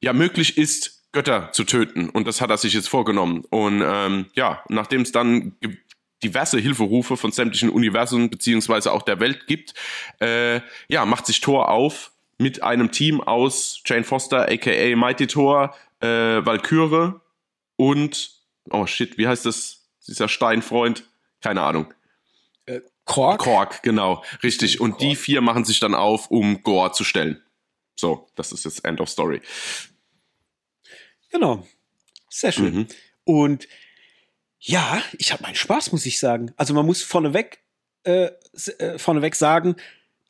ja möglich ist, Götter zu töten. Und das hat er sich jetzt vorgenommen. Und ähm, ja, nachdem es dann diverse Hilferufe von sämtlichen Universen beziehungsweise auch der Welt gibt, äh, ja, macht sich Thor auf, mit einem Team aus Jane Foster, aka Mighty Thor, äh, Valkyrie und, oh shit, wie heißt das? Dieser Steinfreund? Keine Ahnung. Äh, Kork? Kork, genau, richtig. Und Kork. die vier machen sich dann auf, um Gore zu stellen. So, das ist jetzt End of Story. Genau. Sehr schön. Mhm. Und ja, ich habe meinen Spaß, muss ich sagen. Also man muss vorneweg, äh, äh vorneweg sagen,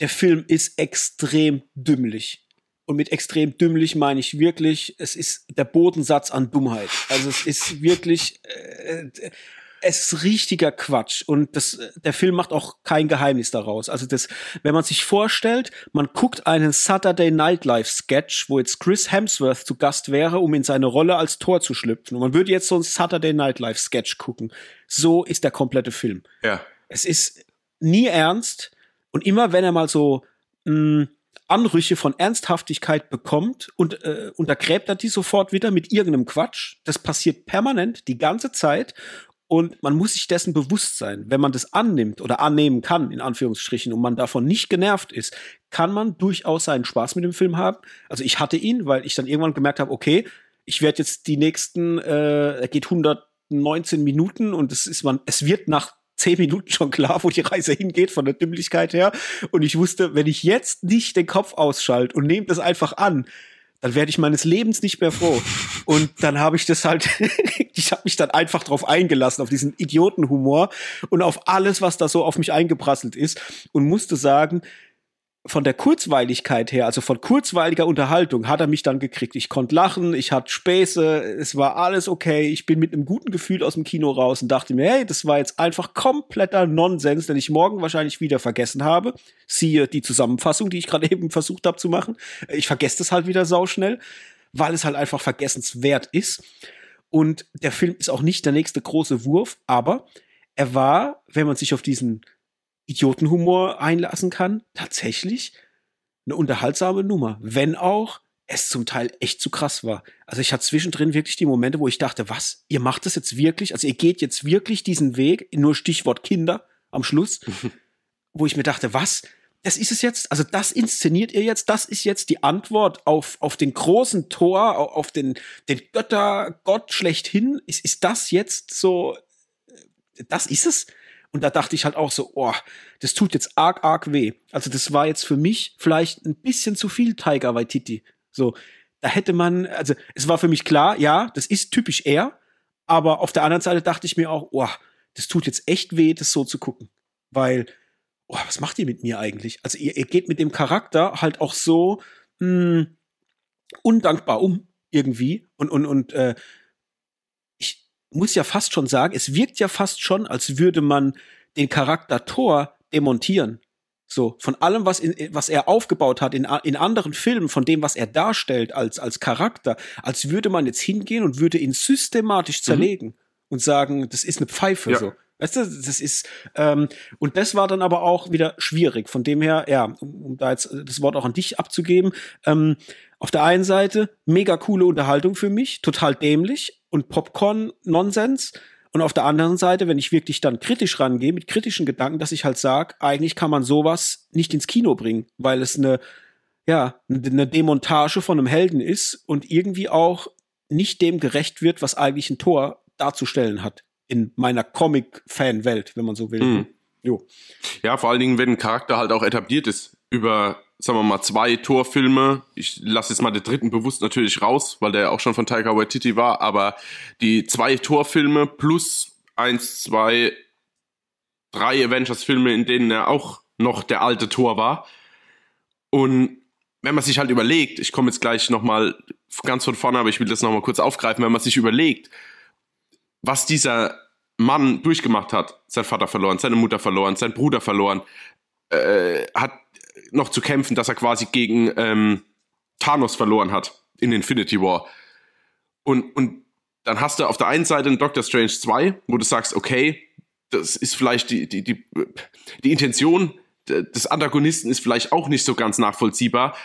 der Film ist extrem dümmlich. Und mit extrem dümmlich meine ich wirklich, es ist der Bodensatz an Dummheit. Also es ist wirklich, äh, es ist richtiger Quatsch. Und das, der Film macht auch kein Geheimnis daraus. Also das, wenn man sich vorstellt, man guckt einen Saturday Night Live Sketch, wo jetzt Chris Hemsworth zu Gast wäre, um in seine Rolle als Tor zu schlüpfen. Und man würde jetzt so einen Saturday Night Live Sketch gucken. So ist der komplette Film. Ja. Es ist nie ernst und immer wenn er mal so mh, hm, Anrüche von Ernsthaftigkeit bekommt und äh, untergräbt er die sofort wieder mit irgendeinem Quatsch. Das passiert permanent die ganze Zeit und man muss sich dessen bewusst sein. Wenn man das annimmt oder annehmen kann, in Anführungsstrichen, und man davon nicht genervt ist, kann man durchaus seinen Spaß mit dem Film haben. Also ich hatte ihn, weil ich dann irgendwann gemerkt habe, okay, ich werde jetzt die nächsten, äh, er geht 119 Minuten und es ist man, es wird nach zehn Minuten schon klar, wo die Reise hingeht, von der Dümmlichkeit her. Und ich wusste, wenn ich jetzt nicht den Kopf ausschalte und nehme das einfach an, dann werde ich meines Lebens nicht mehr froh. Und dann habe ich das halt, (laughs) ich habe mich dann einfach drauf eingelassen, auf diesen Idiotenhumor und auf alles, was da so auf mich eingeprasselt ist und musste sagen, von der Kurzweiligkeit her, also von kurzweiliger Unterhaltung, hat er mich dann gekriegt. Ich konnte lachen, ich hatte Späße, es war alles okay. Ich bin mit einem guten Gefühl aus dem Kino raus und dachte mir, hey, das war jetzt einfach kompletter Nonsens, den ich morgen wahrscheinlich wieder vergessen habe. Siehe die Zusammenfassung, die ich gerade (laughs) eben versucht habe zu machen. Ich vergesse das halt wieder sauschnell, weil es halt einfach vergessenswert ist. Und der Film ist auch nicht der nächste große Wurf, aber er war, wenn man sich auf diesen Idiotenhumor einlassen kann, tatsächlich eine unterhaltsame Nummer. Wenn auch es zum Teil echt zu krass war. Also ich hatte zwischendrin wirklich die Momente, wo ich dachte, was, ihr macht das jetzt wirklich? Also ihr geht jetzt wirklich diesen Weg, nur Stichwort Kinder am Schluss, (laughs) wo ich mir dachte, was, das ist es jetzt? Also das inszeniert ihr jetzt? Das ist jetzt die Antwort auf, auf den großen Tor, auf den, den Göttergott schlechthin? Ist, ist das jetzt so, das ist es? Und da dachte ich halt auch so, oh, das tut jetzt arg, arg weh. Also das war jetzt für mich vielleicht ein bisschen zu viel Tiger Waititi. So, da hätte man, also es war für mich klar, ja, das ist typisch er. Aber auf der anderen Seite dachte ich mir auch, oh, das tut jetzt echt weh, das so zu gucken. Weil, oh, was macht ihr mit mir eigentlich? Also ihr, ihr geht mit dem Charakter halt auch so mh, hm, undankbar um, irgendwie. Und, und, und äh, muss ja fast schon sagen, es wirkt ja fast schon, als würde man den Charakter Thor demontieren. So, von allem, was, in, was er aufgebaut hat in, in anderen Filmen, von dem, was er darstellt als, als Charakter, als würde man jetzt hingehen und würde ihn systematisch mhm. zerlegen mhm. und sagen, das ist eine Pfeife, ja. so. Weißt du, das ist, ähm, und das war dann aber auch wieder schwierig. Von dem her, ja, um, da jetzt das Wort auch an dich abzugeben, ähm, auf der einen Seite mega coole Unterhaltung für mich, total dämlich und Popcorn-Nonsens. Und auf der anderen Seite, wenn ich wirklich dann kritisch rangehe, mit kritischen Gedanken, dass ich halt sage, eigentlich kann man sowas nicht ins Kino bringen, weil es eine, ja, eine Demontage von einem Helden ist und irgendwie auch nicht dem gerecht wird, was eigentlich ein Tor darzustellen hat in meiner Comic-Fan-Welt, wenn man so will. Mhm. Jo. Ja, vor allen Dingen, wenn ein Charakter halt auch etabliert ist über sagen wir mal, zwei Torfilme. Ich lasse jetzt mal den dritten bewusst natürlich raus, weil der auch schon von Taika Waititi war, aber die zwei Torfilme plus eins, zwei, drei Avengers-Filme, in denen er auch noch der alte Tor war. Und wenn man sich halt überlegt, ich komme jetzt gleich nochmal ganz von vorne, aber ich will das nochmal kurz aufgreifen, wenn man sich überlegt, was dieser Mann durchgemacht hat, sein Vater verloren, seine Mutter verloren, sein Bruder verloren, äh, hat noch zu kämpfen, dass er quasi gegen ähm, Thanos verloren hat in Infinity War. Und, und dann hast du auf der einen Seite einen Doctor Strange 2, wo du sagst, okay, das ist vielleicht die, die, die, die Intention des Antagonisten ist vielleicht auch nicht so ganz nachvollziehbar,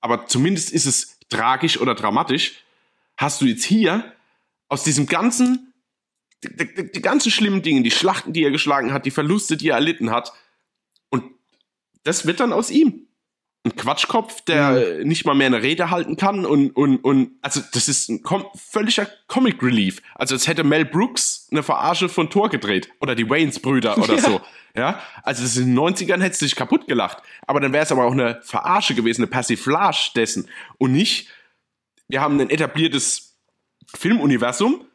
aber zumindest ist es tragisch oder dramatisch. Hast du jetzt hier aus diesem ganzen, die, die, die ganzen schlimmen Dinge, die Schlachten, die er geschlagen hat, die Verluste, die er erlitten hat, das wird dann aus ihm. Ein Quatschkopf, der mhm. nicht mal mehr eine Rede halten kann und, und, und also das ist ein kom völliger Comic Relief. Also als hätte Mel Brooks eine Verarsche von Thor gedreht oder die Waynes Brüder oder ja. (laughs) so. Ja, also das in den 90ern hätte sich kaputt gelacht. Aber dann wäre es aber auch eine Verarsche gewesen, eine Persiflage dessen. Und nicht, wir haben ein etabliertes Filmuniversum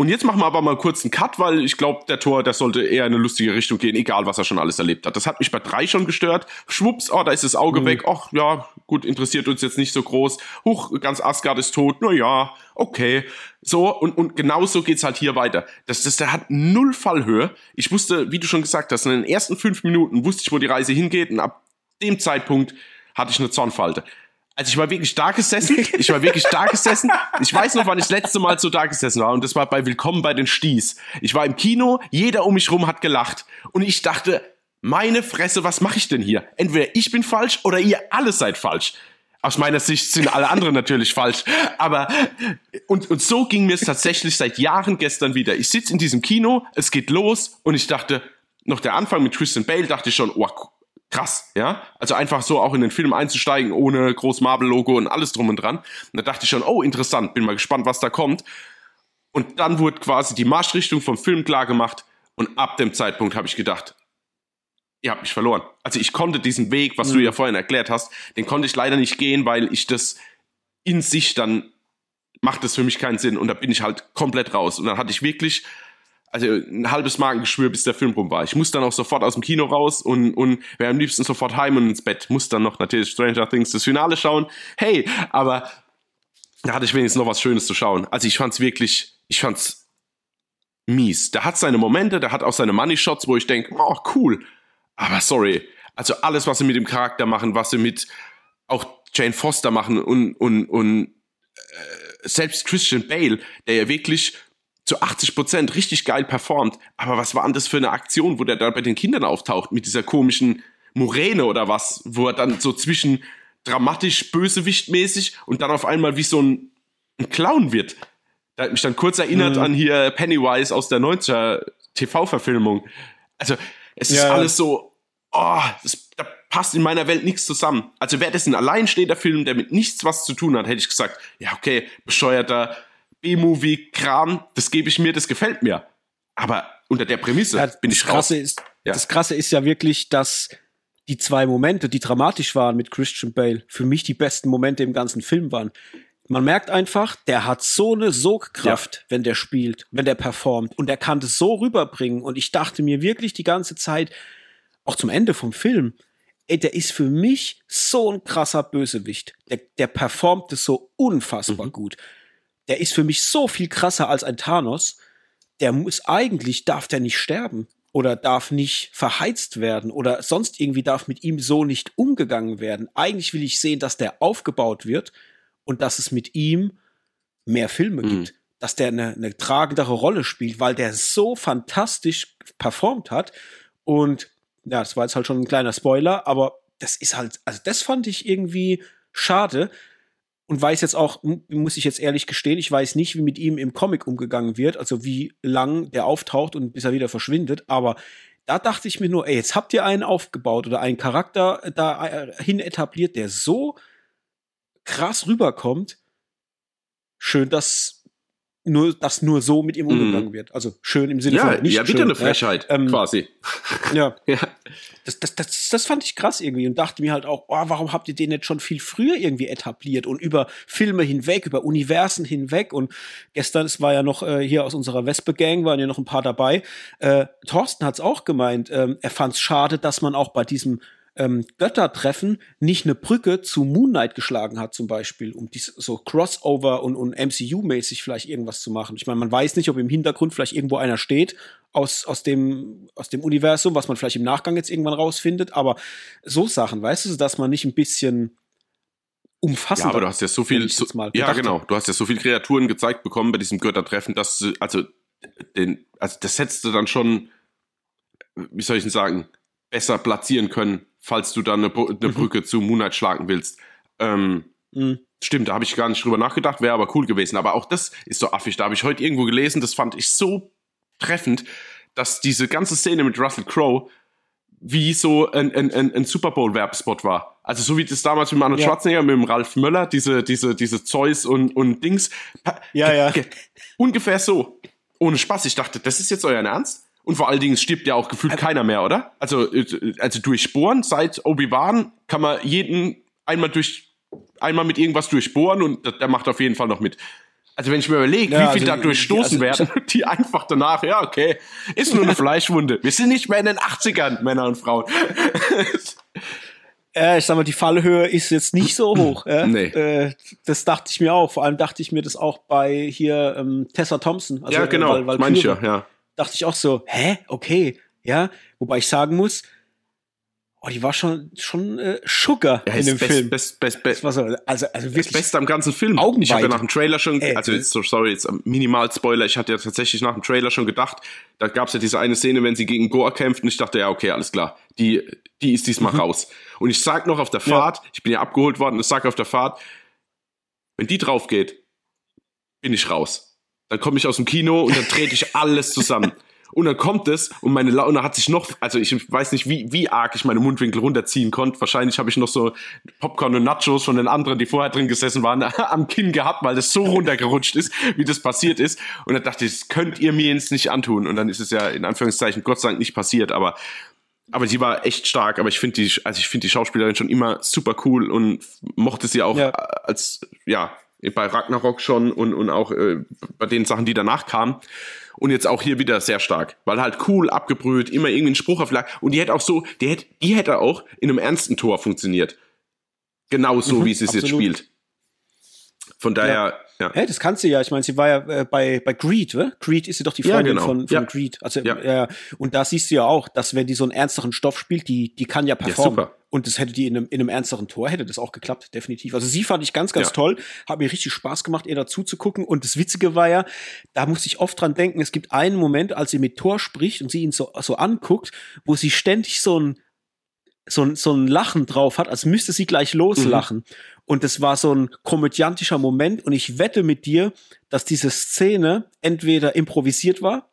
und jetzt machen wir aber mal kurz einen Cut, weil ich glaube, der Tor, der sollte eher in eine lustige Richtung gehen, egal was er schon alles erlebt hat. Das hat mich bei drei schon gestört. Schwupps, oh, da ist das Auge mhm. weg. Ach ja, gut, interessiert uns jetzt nicht so groß. Huch, ganz Asgard ist tot. Na ja, okay. So, und, und genauso geht's halt hier weiter. Das, das, der hat null Fallhöhe. Ich wusste, wie du schon gesagt hast, in den ersten fünf Minuten wusste ich, wo die Reise hingeht. Und ab dem Zeitpunkt hatte ich eine Zornfalte. Also ich war wirklich da gesessen. Ich war wirklich da gesessen. Ich weiß noch, wann ich das letzte Mal so da gesessen war. Und das war bei Willkommen bei den Sties. Ich war im Kino, jeder um mich rum hat gelacht. Und ich dachte, meine Fresse, was mache ich denn hier? Entweder ich bin falsch oder ihr alle seid falsch. Aus meiner Sicht sind alle anderen natürlich falsch. Aber und, und so ging mir es tatsächlich seit Jahren gestern wieder. Ich sitze in diesem Kino, es geht los und ich dachte, noch der Anfang mit Tristan Bale, dachte ich schon, oh, krass, ja. Also einfach so auch in den Film einzusteigen, ohne groß Marvel-Logo und alles drum und dran. Und da dachte ich schon, oh, interessant, bin mal gespannt, was da kommt. Und dann wurde quasi die Marschrichtung vom Film klar gemacht. Und ab dem Zeitpunkt habe ich gedacht, ihr habt mich verloren. Also ich konnte diesen Weg, was mhm. du ja vorhin erklärt hast, den konnte ich leider nicht gehen, weil ich das in sich, dann macht das für mich keinen Sinn und da bin ich halt komplett raus. Und dann hatte ich wirklich also ein halbes Magengeschwür, bis der Film rum war. Ich muss dann auch sofort aus dem Kino raus und, und wäre am liebsten sofort heim und ins Bett. Muss dann noch natürlich Stranger Things das Finale schauen. Hey, aber da hatte ich wenigstens noch was Schönes zu schauen. Also ich fand's wirklich, ich fand's mies. Der hat seine Momente, der hat auch seine Money Shots, wo ich denke, oh cool. Aber sorry, also alles, was sie mit dem Charakter machen, was sie mit auch Jane Foster machen und und und äh, selbst Christian Bale, der ja wirklich zu 80 Prozent richtig geil performt. Aber was war denn das für eine Aktion, wo der da bei den Kindern auftaucht mit dieser komischen Moräne oder was, wo er dann so zwischen dramatisch bösewichtmäßig und dann auf einmal wie so ein, ein Clown wird. Da hat mich dann kurz erinnert mhm. an hier Pennywise aus der 90er TV-Verfilmung. Also, es ja. ist alles so, oh, das, da passt in meiner Welt nichts zusammen. Also wäre das ein alleinstehender Film, der mit nichts was zu tun hat, hätte ich gesagt, ja, okay, bescheuerter B-Movie-Kram, das gebe ich mir, das gefällt mir. Aber unter der Prämisse ja, bin ich Krasse raus. Ist, ja. Das Krasse ist ja wirklich, dass die zwei Momente, die dramatisch waren mit Christian Bale, für mich die besten Momente im ganzen Film waren. Man merkt einfach, der hat so eine Sogkraft, ja. wenn der spielt, wenn der performt. Und der kann das so rüberbringen. Und ich dachte mir wirklich die ganze Zeit, auch zum Ende vom Film, ey, der ist für mich so ein krasser Bösewicht. Der, der performt es so unfassbar mhm. gut der ist für mich so viel krasser als ein Thanos. Der muss eigentlich, darf der nicht sterben oder darf nicht verheizt werden oder sonst irgendwie darf mit ihm so nicht umgegangen werden. Eigentlich will ich sehen, dass der aufgebaut wird und dass es mit ihm mehr Filme mhm. gibt, dass der eine, eine tragendere Rolle spielt, weil der so fantastisch performt hat. Und ja, das war jetzt halt schon ein kleiner Spoiler, aber das ist halt, also das fand ich irgendwie schade, und weiß jetzt auch, muss ich jetzt ehrlich gestehen, ich weiß nicht, wie mit ihm im Comic umgegangen wird, also wie lang der auftaucht und bis er wieder verschwindet, aber da dachte ich mir nur, ey, jetzt habt ihr einen aufgebaut oder einen Charakter dahin etabliert, der so krass rüberkommt. Schön, dass nur, dass nur so mit ihm umgegangen mm. wird. Also schön im Sinne ja, von nicht Ja, wieder schön, eine Frechheit, ja, ähm, quasi. Ja. (laughs) ja. Das, das, das, das fand ich krass irgendwie und dachte mir halt auch, oh, warum habt ihr den jetzt schon viel früher irgendwie etabliert und über Filme hinweg, über Universen hinweg und gestern, es war ja noch äh, hier aus unserer Wespe-Gang, waren ja noch ein paar dabei. Äh, Thorsten hat's auch gemeint, ähm, er fand's schade, dass man auch bei diesem ähm, Göttertreffen nicht eine Brücke zu Moon Knight geschlagen hat, zum Beispiel, um dies, so Crossover und, und MCU-mäßig vielleicht irgendwas zu machen. Ich meine, man weiß nicht, ob im Hintergrund vielleicht irgendwo einer steht aus, aus, dem, aus dem Universum, was man vielleicht im Nachgang jetzt irgendwann rausfindet, aber so Sachen, weißt du, dass man nicht ein bisschen umfassender. Ja, aber du hast ja so viel, so, ja genau, du hast ja so viele Kreaturen gezeigt bekommen bei diesem Göttertreffen, dass also den, also das hättest du dann schon, wie soll ich denn sagen, besser platzieren können, falls du dann eine, eine mhm. Brücke zu Moonlight schlagen willst. Ähm, mhm. Stimmt, da habe ich gar nicht drüber nachgedacht, wäre aber cool gewesen. Aber auch das ist so affig. Da habe ich heute irgendwo gelesen, das fand ich so treffend, dass diese ganze Szene mit Russell Crowe wie so ein, ein, ein, ein Super Bowl-Werbspot war. Also so wie das damals mit Arnold ja. Schwarzenegger, mit dem Ralf Möller, diese, diese, diese Zeus und, und Dings. Ja, ja. Ungefähr so. Ohne Spaß. Ich dachte, das ist jetzt euer Ernst? Und vor allen Dingen stirbt ja auch gefühlt also, keiner mehr, oder? Also, äh, also durchbohren, seit Obi-Wan kann man jeden einmal durch, einmal mit irgendwas durchbohren und der macht auf jeden Fall noch mit. Also wenn ich mir überlege, ja, wie viel also, da durchstoßen also, werden, (laughs) die einfach danach, ja, okay, ist nur eine (laughs) Fleischwunde. Wir sind nicht mehr in den 80ern, Männer und Frauen. Ja, (laughs) ich sag mal, die Fallhöhe ist jetzt nicht so hoch. Ja? Nee. Äh, das dachte ich mir auch. Vor allem dachte ich mir das auch bei hier ähm, Tessa Thompson. Also, ja, genau, weil, weil mancher, ja dachte ich auch so, hä, okay, ja. Wobei ich sagen muss, oh, die war schon schon äh, Sugar ja, in dem best, Film. Best, best, best, das so, also, also wirklich das Beste am ganzen Film. Augenweite. Ich habe ja nach dem Trailer schon, Ey, also jetzt, sorry, jetzt minimal Spoiler, ich hatte ja tatsächlich nach dem Trailer schon gedacht, da gab es ja diese eine Szene, wenn sie gegen Goa kämpft und ich dachte, ja, okay, alles klar, die, die ist diesmal mhm. raus. Und ich sag noch auf der Fahrt, ja. ich bin ja abgeholt worden, ich sag auf der Fahrt, wenn die drauf geht, bin ich raus. Dann komme ich aus dem Kino und dann trete ich alles zusammen. Und dann kommt es und meine Laune hat sich noch, also ich weiß nicht, wie, wie arg ich meine Mundwinkel runterziehen konnte. Wahrscheinlich habe ich noch so Popcorn und Nachos von den anderen, die vorher drin gesessen waren, (laughs) am Kinn gehabt, weil das so runtergerutscht ist, wie das passiert ist. Und dann dachte ich, das könnt ihr mir jetzt nicht antun. Und dann ist es ja in Anführungszeichen Gott sei Dank nicht passiert. Aber aber sie war echt stark, aber ich finde die, also ich finde die Schauspielerin schon immer super cool und mochte sie auch ja. als, ja, bei Ragnarok schon und, und auch äh, bei den Sachen, die danach kamen. Und jetzt auch hier wieder sehr stark, weil halt cool, abgebrüht, immer irgendwie ein Spruch auf Lag. Und die hätte auch so, die hätte, die hätte auch in einem ernsten Tor funktioniert. Genau so, mhm, wie sie es jetzt spielt. Von daher, ja. ja. Hey, das kannst du ja. Ich meine, sie war ja äh, bei, bei Greed, oder? Greed ist sie doch die Freundin ja, genau. von, von ja. Greed. Also, ja. ja. Und da siehst du ja auch, dass wenn die so einen ernsteren Stoff spielt, die, die kann ja performen. Ja. Und das hätte die in einem, in einem ernsteren Tor, hätte das auch geklappt, definitiv. Also sie fand ich ganz, ganz ja. toll. Hat mir richtig Spaß gemacht, ihr dazu zu gucken. Und das Witzige war ja, da musste ich oft dran denken, es gibt einen Moment, als sie mit Tor spricht und sie ihn so, so anguckt, wo sie ständig so ein, so ein, so ein Lachen drauf hat, als müsste sie gleich loslachen. Mhm. Und das war so ein komödiantischer Moment. Und ich wette mit dir, dass diese Szene entweder improvisiert war,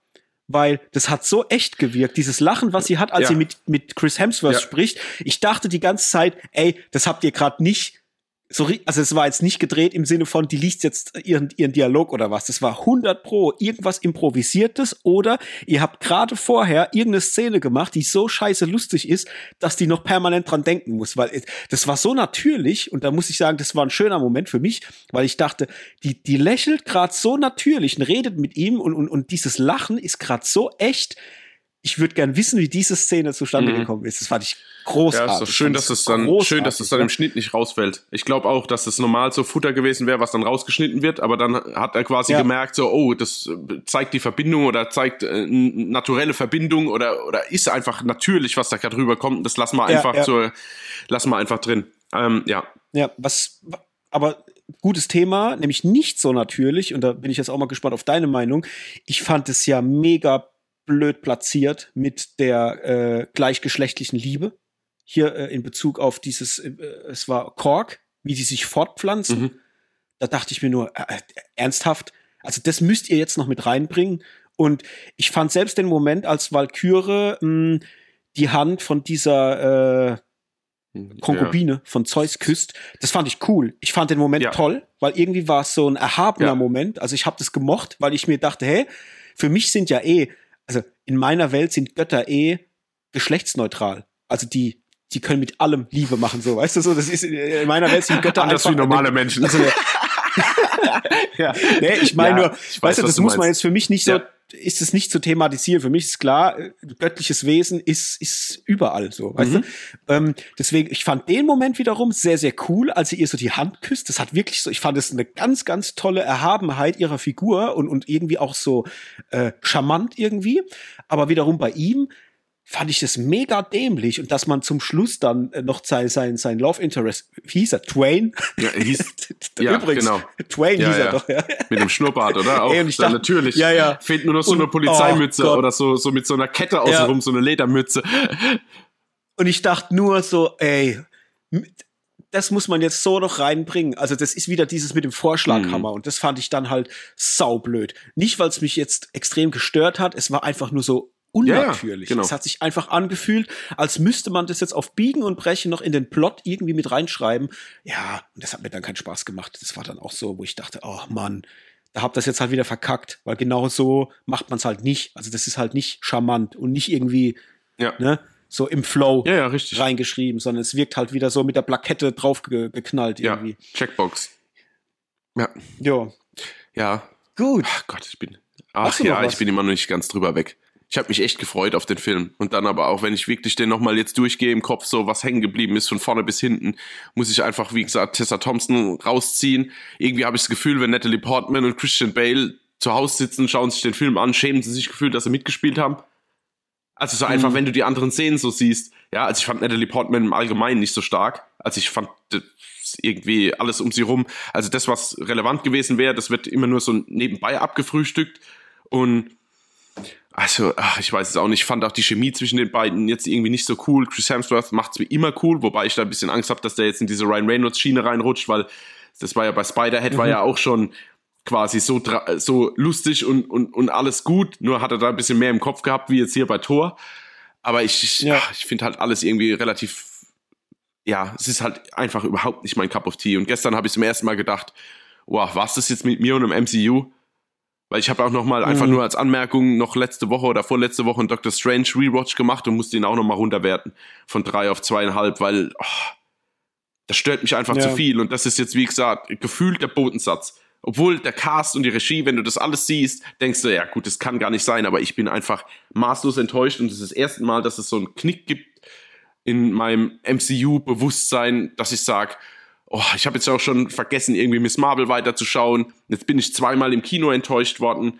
weil das hat so echt gewirkt. Dieses Lachen, was sie hat, als ja. sie mit, mit Chris Hemsworth ja. spricht. Ich dachte die ganze Zeit, ey, das habt ihr gerade nicht so, also es war jetzt nicht gedreht im Sinne von, die liest jetzt ihren, ihren Dialog oder was. Das war 100 pro irgendwas improvisiertes oder ihr habt gerade vorher irgendeine Szene gemacht, die so scheiße lustig ist, dass die noch permanent dran denken muss, weil das war so natürlich und da muss ich sagen, das war ein schöner Moment für mich, weil ich dachte, die, die lächelt gerade so natürlich und redet mit ihm und, und, und dieses Lachen ist gerade so echt. Ich würde gern wissen, wie diese Szene zustande mhm. gekommen ist. Das fand ich großartig. Ja, ist doch schön, dass es dann schön, dass es dann im Schnitt nicht rausfällt. Ich glaube auch, dass es normal so Futter gewesen wäre, was dann rausgeschnitten wird, aber dann hat er quasi ja. gemerkt, so, oh, das zeigt die Verbindung oder zeigt äh, eine naturelle Verbindung oder oder ist einfach natürlich, was da gerade rüberkommt. Das lassen wir einfach ja, ja. zur, lassen wir einfach drin. Ähm, ja. Ja, was, aber gutes Thema, nämlich nicht so natürlich, und da bin ich jetzt auch mal gespannt auf deine Meinung. Ich fand es ja mega blöd platziert mit der äh, gleichgeschlechtlichen Liebe hier äh, in Bezug auf dieses, äh, es war Kork, wie die sich fortpflanzen. Mhm. Da dachte ich mir nur, äh, äh, ernsthaft, also das müsst ihr jetzt noch mit reinbringen. Und ich fand selbst den Moment, als Valkyrie mh, die Hand von dieser äh, Konkubine ja. von Zeus küsst, das fand ich cool. Ich fand den Moment ja. toll, weil irgendwie war es so ein erhabener ja. Moment. Also ich habe das gemocht, weil ich mir dachte, hey, für mich sind ja eh, in meiner Welt sind Götter eh geschlechtsneutral. Also die die können mit allem Liebe machen, so, weißt du, so, das ist, in meiner Welt sind Götter Anders wie normale Menschen. Also, (laughs) (laughs) ja, nee, ich meine ja, nur, ich weiß, weißt du, das muss man jetzt für mich nicht so, ja. ist es nicht zu thematisieren. Für mich ist klar, göttliches Wesen ist, ist überall so, weißt mhm. du? Ähm, deswegen, ich fand den Moment wiederum sehr, sehr cool, als sie ihr so die Hand küsst. Das hat wirklich so, ich fand es eine ganz, ganz tolle Erhabenheit ihrer Figur und, und irgendwie auch so äh, charmant irgendwie. Aber wiederum bei ihm, fand ich das mega dämlich und dass man zum Schluss dann äh, noch sein, sein, sein Love Interest, wie hieß er, Twain? Ja, hieß, (laughs) ja Übrigens, genau. Twain ja, hieß ja. er doch, ja. Mit dem Schnurrbart, oder? (laughs) Auch, Ey, und ich dachte, natürlich. Ja, ja. Fehlt nur noch so und, eine Polizeimütze oh oder so, so mit so einer Kette außenrum, ja. so eine Ledermütze. (laughs) Und ich dachte nur so, ey, das muss man jetzt so noch reinbringen. Also das ist wieder dieses mit dem Vorschlaghammer mhm. und das fand ich dann halt saublöd. Nicht, weil es mich jetzt extrem gestört hat, es war einfach nur so unnatürlich. Ja, genau. Es hat sich einfach angefühlt, als müsste man das jetzt auf Biegen und Brechen noch in den Plot irgendwie mit reinschreiben. Ja, und das hat mir dann keinen Spaß gemacht. Das war dann auch so, wo ich dachte, oh Mann, da habt das jetzt halt wieder verkackt, weil genau so macht man es halt nicht. Also das ist halt nicht charmant und nicht irgendwie, ja. ne, so im Flow ja, ja, richtig. reingeschrieben, sondern es wirkt halt wieder so mit der Plakette draufgeknallt irgendwie. Ja, Checkbox. Ja. Ja. Ja. Gut. Ach Gott, ich bin. Ach ja, ich bin immer noch nicht ganz drüber weg ich habe mich echt gefreut auf den Film. Und dann aber auch, wenn ich wirklich den nochmal jetzt durchgehe im Kopf, so was hängen geblieben ist von vorne bis hinten, muss ich einfach, wie gesagt, Tessa Thompson rausziehen. Irgendwie habe ich das Gefühl, wenn Natalie Portman und Christian Bale zu Hause sitzen, schauen sich den Film an, schämen sie sich gefühlt, dass sie mitgespielt haben. Also so einfach, mhm. wenn du die anderen Szenen so siehst. Ja, also ich fand Natalie Portman im Allgemeinen nicht so stark. Also ich fand irgendwie alles um sie rum. Also das, was relevant gewesen wäre, das wird immer nur so nebenbei abgefrühstückt. Und also, ach, ich weiß es auch nicht. Ich fand auch die Chemie zwischen den beiden jetzt irgendwie nicht so cool. Chris Hemsworth macht es wie immer cool, wobei ich da ein bisschen Angst habe, dass der jetzt in diese Ryan Reynolds Schiene reinrutscht, weil das war ja bei Spider-Head mhm. war ja auch schon quasi so, so lustig und, und, und alles gut, nur hat er da ein bisschen mehr im Kopf gehabt, wie jetzt hier bei Thor. Aber ich, ich, ja. ich finde halt alles irgendwie relativ, ja, es ist halt einfach überhaupt nicht mein Cup of Tea. Und gestern habe ich zum ersten Mal gedacht, wow, was ist jetzt mit mir und dem MCU? Weil ich habe auch noch mal mhm. einfach nur als Anmerkung noch letzte Woche oder vorletzte Woche einen Doctor Strange Rewatch gemacht und musste ihn auch noch mal runterwerten von drei auf zweieinhalb, weil oh, das stört mich einfach ja. zu viel. Und das ist jetzt, wie gesagt, gefühlt der Bodensatz. Obwohl der Cast und die Regie, wenn du das alles siehst, denkst du, ja gut, das kann gar nicht sein, aber ich bin einfach maßlos enttäuscht und es ist das erste Mal, dass es so einen Knick gibt in meinem MCU-Bewusstsein, dass ich sage, oh, ich habe jetzt auch schon vergessen, irgendwie Miss Marvel weiterzuschauen. Jetzt bin ich zweimal im Kino enttäuscht worden.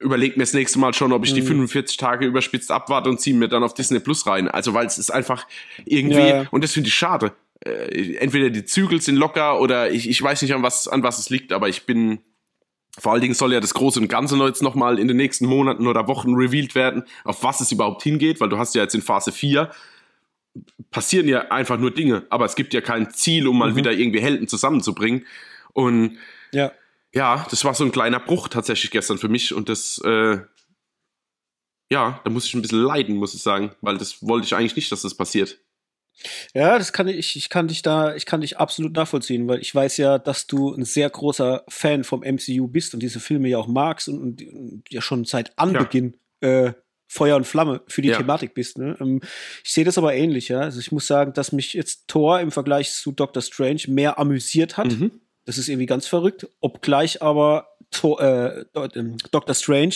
Überleg mir das nächste Mal schon, ob ich mhm. die 45 Tage überspitzt abwarte und ziehe mir dann auf Disney Plus rein. Also, weil es ist einfach irgendwie, ja. und das finde ich schade äh, entweder die Zügel sind locker oder ich, ich weiß nicht, an was, an was es liegt, aber ich bin, vor allen Dingen soll ja das Große und Ganze noch jetzt nochmal in den nächsten Monaten oder Wochen revealed werden, auf was es überhaupt hingeht, weil du hast ja jetzt in Phase 4 passieren ja einfach nur Dinge, aber es gibt ja kein Ziel, um mal mhm. wieder irgendwie Helden zusammenzubringen. Und ja. ja, das war so ein kleiner Bruch tatsächlich gestern für mich und das, äh, ja, da muss ich ein bisschen leiden, muss ich sagen, weil das wollte ich eigentlich nicht, dass das passiert. Ja, das kann ich, ich kann dich da, ich kann dich absolut nachvollziehen, weil ich weiß ja, dass du ein sehr großer Fan vom MCU bist und diese Filme ja auch magst und, und, und ja schon seit Anbeginn ja. äh, Feuer und Flamme für die ja. Thematik bist. Ne? Ähm, ich sehe das aber ähnlich, ja. Also ich muss sagen, dass mich jetzt Thor im Vergleich zu Doctor Strange mehr amüsiert hat. Mhm. Das ist irgendwie ganz verrückt, obgleich aber Thor, äh, Doctor Strange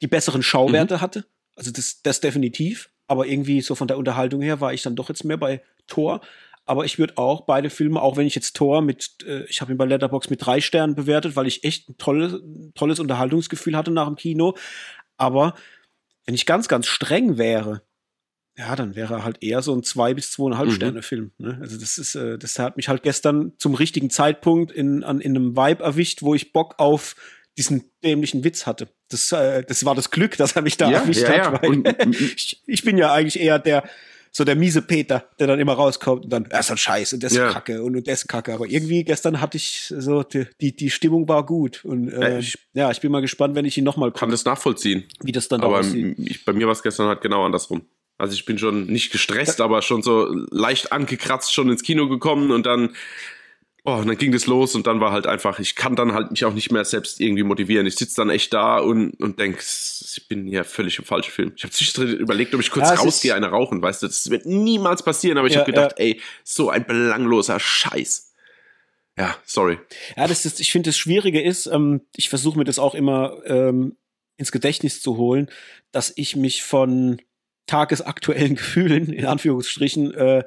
die besseren Schauwerte mhm. hatte. Also das, das definitiv aber irgendwie so von der Unterhaltung her war ich dann doch jetzt mehr bei Thor. Aber ich würde auch beide Filme, auch wenn ich jetzt Thor mit, äh, ich habe ihn bei Letterbox mit drei Sternen bewertet, weil ich echt ein tolles, tolles Unterhaltungsgefühl hatte nach dem Kino. Aber wenn ich ganz, ganz streng wäre, ja, dann wäre er halt eher so ein zwei bis zweieinhalb mhm. Sterne Film. Ne? Also das ist, äh, das hat mich halt gestern zum richtigen Zeitpunkt in, an, in einem Vibe erwischt, wo ich Bock auf diesen dämlichen Witz hatte. Das, äh, das war das Glück, dass er mich da ja, erwischt ja, hat. Weil (laughs) ich, ich bin ja eigentlich eher der, so der miese Peter, der dann immer rauskommt und dann, er ist ein Scheiß und der ist ja. Kacke und, und der ist Kacke. Aber irgendwie gestern hatte ich so, die, die, die Stimmung war gut. Und äh, ich, ja, ich bin mal gespannt, wenn ich ihn nochmal Kann das nachvollziehen. Wie das dann aber aussieht. Ich, bei mir war es gestern halt genau andersrum. Also ich bin schon nicht gestresst, aber schon so leicht angekratzt schon ins Kino gekommen und dann Oh, und dann ging das los und dann war halt einfach, ich kann dann halt mich auch nicht mehr selbst irgendwie motivieren. Ich sitze dann echt da und, und denke, ich bin hier völlig im falschen Film. Ich habe zwischendrin überlegt, ob ich kurz ja, rausgehe, eine rauchen, weißt du, das wird niemals passieren, aber ich ja, habe gedacht, ja. ey, so ein belangloser Scheiß. Ja, sorry. Ja, das ist, ich finde, das Schwierige ist, ähm, ich versuche mir das auch immer ähm, ins Gedächtnis zu holen, dass ich mich von tagesaktuellen (laughs) Gefühlen, in Anführungsstrichen, äh,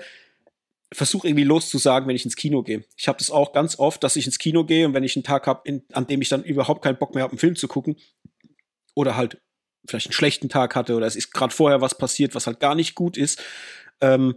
versuche irgendwie loszusagen, wenn ich ins Kino gehe. Ich habe das auch ganz oft, dass ich ins Kino gehe und wenn ich einen Tag habe, an dem ich dann überhaupt keinen Bock mehr habe, einen Film zu gucken oder halt vielleicht einen schlechten Tag hatte oder es ist gerade vorher was passiert, was halt gar nicht gut ist, ähm,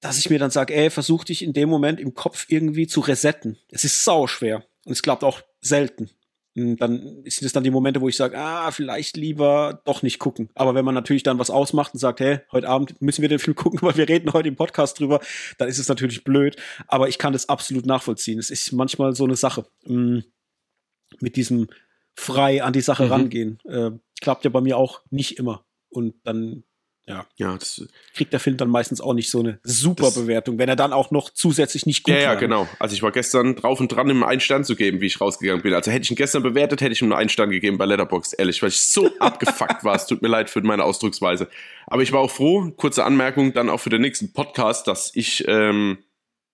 dass ich mir dann sage, ey, versuch dich in dem Moment im Kopf irgendwie zu resetten. Es ist sau schwer und es klappt auch selten. Hm, dann sind es dann die Momente, wo ich sage, ah, vielleicht lieber doch nicht gucken. Aber wenn man natürlich dann was ausmacht und sagt, hey, heute Abend müssen wir den Film (laughs) gucken, weil wir reden heute im Podcast drüber, dann ist es natürlich blöd. Aber ich kann das absolut nachvollziehen. Es ist manchmal so eine Sache hm, mit diesem frei an die Sache mhm. rangehen. Äh, klappt ja bei mir auch nicht immer. Und dann ja. ja das, kriegt der Film dann meistens auch nicht so eine super Bewertung, wenn er dann auch noch zusätzlich nicht gut ist. Ja, ja, genau. Also ich war gestern drauf und dran, ihm einen Stern zu geben, wie ich rausgegangen bin. Also hätte ich ihn gestern bewertet, hätte ich ihm einen Stern gegeben bei Letterbox, ehrlich, weil ich so (laughs) abgefuckt war. Es tut mir leid für meine Ausdrucksweise. Aber ich war auch froh, kurze Anmerkung dann auch für den nächsten Podcast, dass ich, ähm,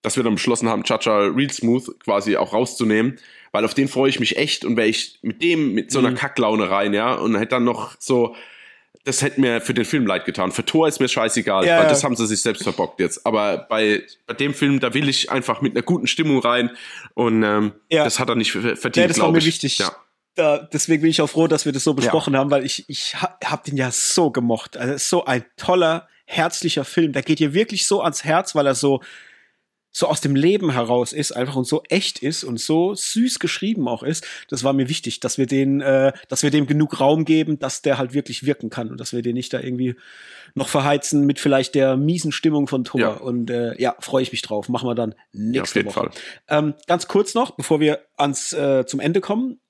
dass wir dann beschlossen haben, Chacha Real Smooth quasi auch rauszunehmen, weil auf den freue ich mich echt und wäre ich mit dem mit so einer mhm. Kacklaune rein, ja, und hätte dann noch so das hätte mir für den Film leid getan. Für Thor ist mir scheißegal, ja, weil das haben sie sich selbst verbockt jetzt. Aber bei, bei dem Film, da will ich einfach mit einer guten Stimmung rein und ähm, ja. das hat er nicht verdient, ja, das war mir ich. wichtig. Da, deswegen bin ich auch froh, dass wir das so besprochen haben, weil ich, ich hab den ja so gemocht. Also so ein toller, herzlicher Film. Der geht dir wirklich so ans Herz, weil er so, so aus dem Leben heraus ist, einfach und so echt ist und so süß geschrieben auch ist, das war mir wichtig, dass wir den, äh, dass wir dem genug Raum geben, dass der halt wirklich wirken kann und dass wir den nicht da irgendwie noch verheizen mit vielleicht der miesen Stimmung von Thor. Ja. Und äh, ja, freue ich mich drauf. Machen wir dann nächste ja, Woche. Ähm, ganz kurz noch, bevor wir ans äh, zum Ende kommen.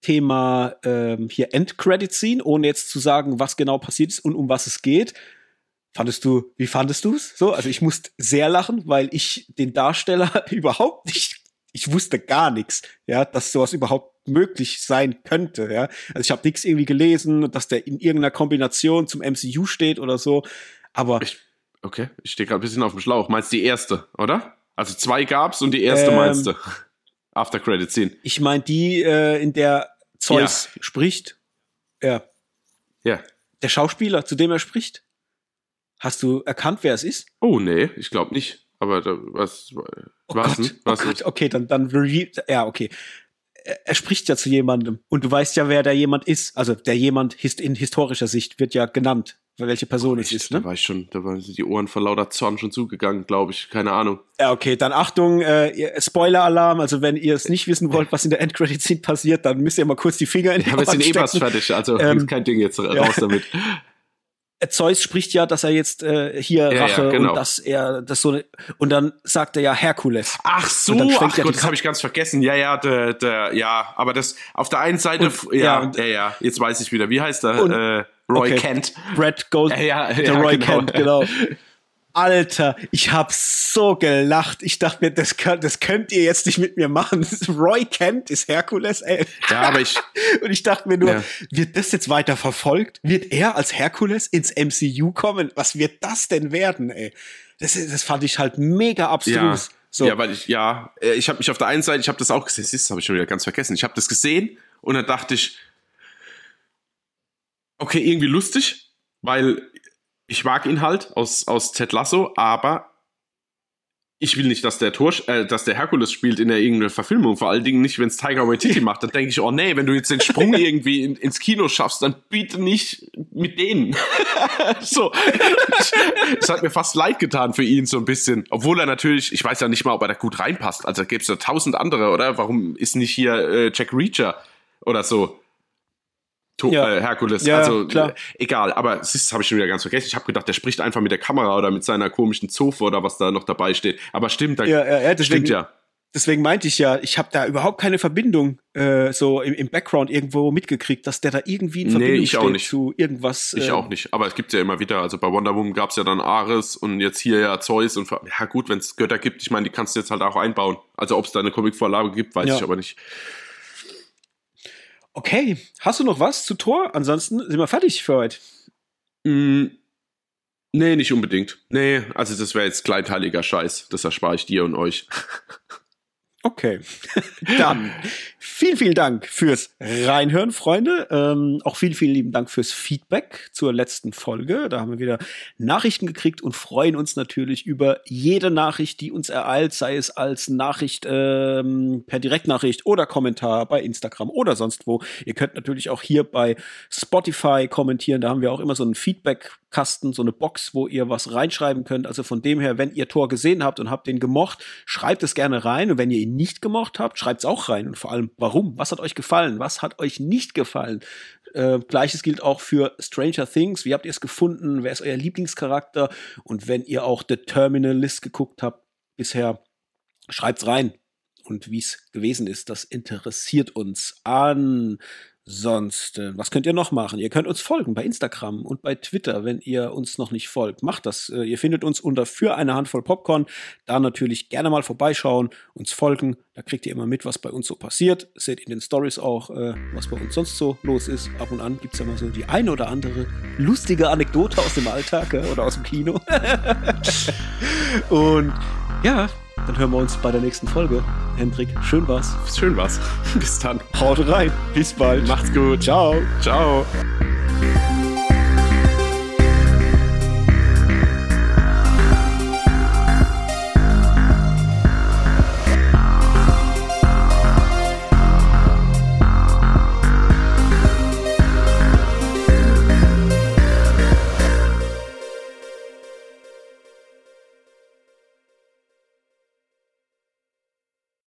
Thema ähm, hier Endcredit Scene, ohne jetzt zu sagen, was genau passiert ist und um was es geht. Fandest du, wie fandest du es? So, also ich musste sehr lachen, weil ich den Darsteller (laughs) überhaupt nicht, ich wusste gar nichts, ja, dass sowas überhaupt möglich sein könnte, ja. Also ich habe nichts irgendwie gelesen, dass der in irgendeiner Kombination zum MCU steht oder so, aber ich, okay, ich stehe gerade ein bisschen auf dem Schlauch. Meinst du die erste, oder? Also zwei gab's und die erste ähm, meinst du? (laughs) After Credit Scene. Ich meine die, äh, in der Zeus ja. spricht. Ja. Ja. Der Schauspieler, zu dem er spricht. Hast du erkannt, wer es ist? Oh, nee, ich glaube nicht. Aber da, was, oh was, Gott, was oh Gott, okay, dann, dann, ja, okay. Er spricht ja zu jemandem und du weißt ja, wer der jemand ist. Also der jemand in historischer Sicht wird ja genannt, welche Person oh, es ist. Ne? Da war ich schon, da waren die Ohren vor lauter Zorn schon zugegangen, glaube ich. Keine Ahnung. Ja, okay, dann Achtung, äh, Spoiler-Alarm. Also wenn ihr es nicht wissen wollt, was in der Endcredit-Scene passiert, dann müsst ihr mal kurz die Finger in die Ja, wir sind eh was fertig, also ähm, kein Ding jetzt raus ja. damit. (laughs) Zeus spricht ja, dass er jetzt äh, hier ja, Rache ja, genau. und dass er das so und dann sagt er ja Herkules. Ach so, ach ja Gott, das habe ich ganz vergessen. Ja, ja, der, der, ja, aber das auf der einen Seite, und, ja, ja, ja, ja, jetzt weiß ich wieder. Wie heißt er? Und, äh, Roy okay. Kent. Brad Gold. Ja, ja, der Roy genau. Kent, genau. (laughs) Alter, ich hab so gelacht. Ich dachte mir, das, könnt, das könnt ihr jetzt nicht mit mir machen. Roy Kent ist Herkules, ey. Ja, aber ich. (laughs) Und ich dachte mir nur, ja. wird das jetzt weiter verfolgt? Wird er als Herkules ins MCU kommen? Was wird das denn werden, ey? Das, das fand ich halt mega abstrus. Ja. So. Ja, weil ich, ja, äh, ich habe mich auf der einen Seite, ich habe das auch gesehen, das habe ich schon wieder ganz vergessen. Ich habe das gesehen und dann dachte ich, okay, irgendwie lustig, weil ich mag ihn halt aus, aus Ted Lasso, aber ich will nicht, dass der Tor, äh, dass der Herkules spielt in der irgendeiner Verfilmung. Vor allen Dingen nicht, wenn es Tiger Waititi macht. Dann denke ich, oh nee, wenn du jetzt den Sprung (laughs) irgendwie in, ins Kino schaffst, dann biete nicht mit denen. (laughs) so, es hat mir fast leid getan für ihn so ein bisschen, obwohl er natürlich, ich weiß ja nicht mal, ob er da gut reinpasst. Also gäbe es ja tausend andere, oder? Warum ist nicht hier äh, Jack Reacher oder so? To ja. äh, Herkules. Ja, also klar. Äh, egal, aber das habe ich schon wieder ganz vergessen. Ich habe gedacht, der spricht einfach mit der Kamera oder mit seiner komischen Zofe oder was da noch dabei steht. Aber stimmt, da, ja, ja, ja, deswegen, stimmt ja. Deswegen meinte ich ja, ich habe da überhaupt keine Verbindung äh, so im, im Background irgendwo mitgekriegt, dass der da irgendwie in Verbindung nee, ich steht nicht. zu irgendwas. Ich auch nicht. Aber es gibt ja immer wieder. Also bei Wonder Woman gab es ja dann Ares und jetzt hier ja Zeus und ja gut, wenn es Götter gibt, ich meine, die kannst du jetzt halt auch einbauen. Also ob es da eine Comicvorlage gibt, weiß ich aber nicht. Okay, hast du noch was zu Tor? Ansonsten sind wir fertig für heute. Mm, nee, nicht unbedingt. Nee, also das wäre jetzt kleinteiliger Scheiß. Das erspare ich dir und euch. (laughs) Okay, (laughs) dann vielen, vielen Dank fürs Reinhören, Freunde. Ähm, auch vielen, vielen lieben Dank fürs Feedback zur letzten Folge. Da haben wir wieder Nachrichten gekriegt und freuen uns natürlich über jede Nachricht, die uns ereilt, sei es als Nachricht ähm, per Direktnachricht oder Kommentar bei Instagram oder sonst wo. Ihr könnt natürlich auch hier bei Spotify kommentieren. Da haben wir auch immer so einen Feedback Kasten, so eine Box, wo ihr was reinschreiben könnt. Also von dem her, wenn ihr Tor gesehen habt und habt den gemocht, schreibt es gerne rein. Und wenn ihr ihn nicht gemocht habt, schreibt es auch rein. Und vor allem, warum? Was hat euch gefallen? Was hat euch nicht gefallen? Äh, Gleiches gilt auch für Stranger Things. Wie habt ihr es gefunden? Wer ist euer Lieblingscharakter? Und wenn ihr auch The Terminalist geguckt habt bisher, schreibt's rein. Und wie es gewesen ist, das interessiert uns an. Sonst, äh, was könnt ihr noch machen? Ihr könnt uns folgen bei Instagram und bei Twitter, wenn ihr uns noch nicht folgt. Macht das. Äh, ihr findet uns unter für eine Handvoll Popcorn. Da natürlich gerne mal vorbeischauen, uns folgen. Da kriegt ihr immer mit, was bei uns so passiert. Seht in den Stories auch, äh, was bei uns sonst so los ist. Ab und an gibt es ja mal so die eine oder andere lustige Anekdote aus dem Alltag oder aus dem Kino. (laughs) und ja, dann hören wir uns bei der nächsten Folge. Hendrik, schön war's. Schön war's. (laughs) Bis dann. Haut rein. Bis bald. Macht's gut. Ciao. Ciao.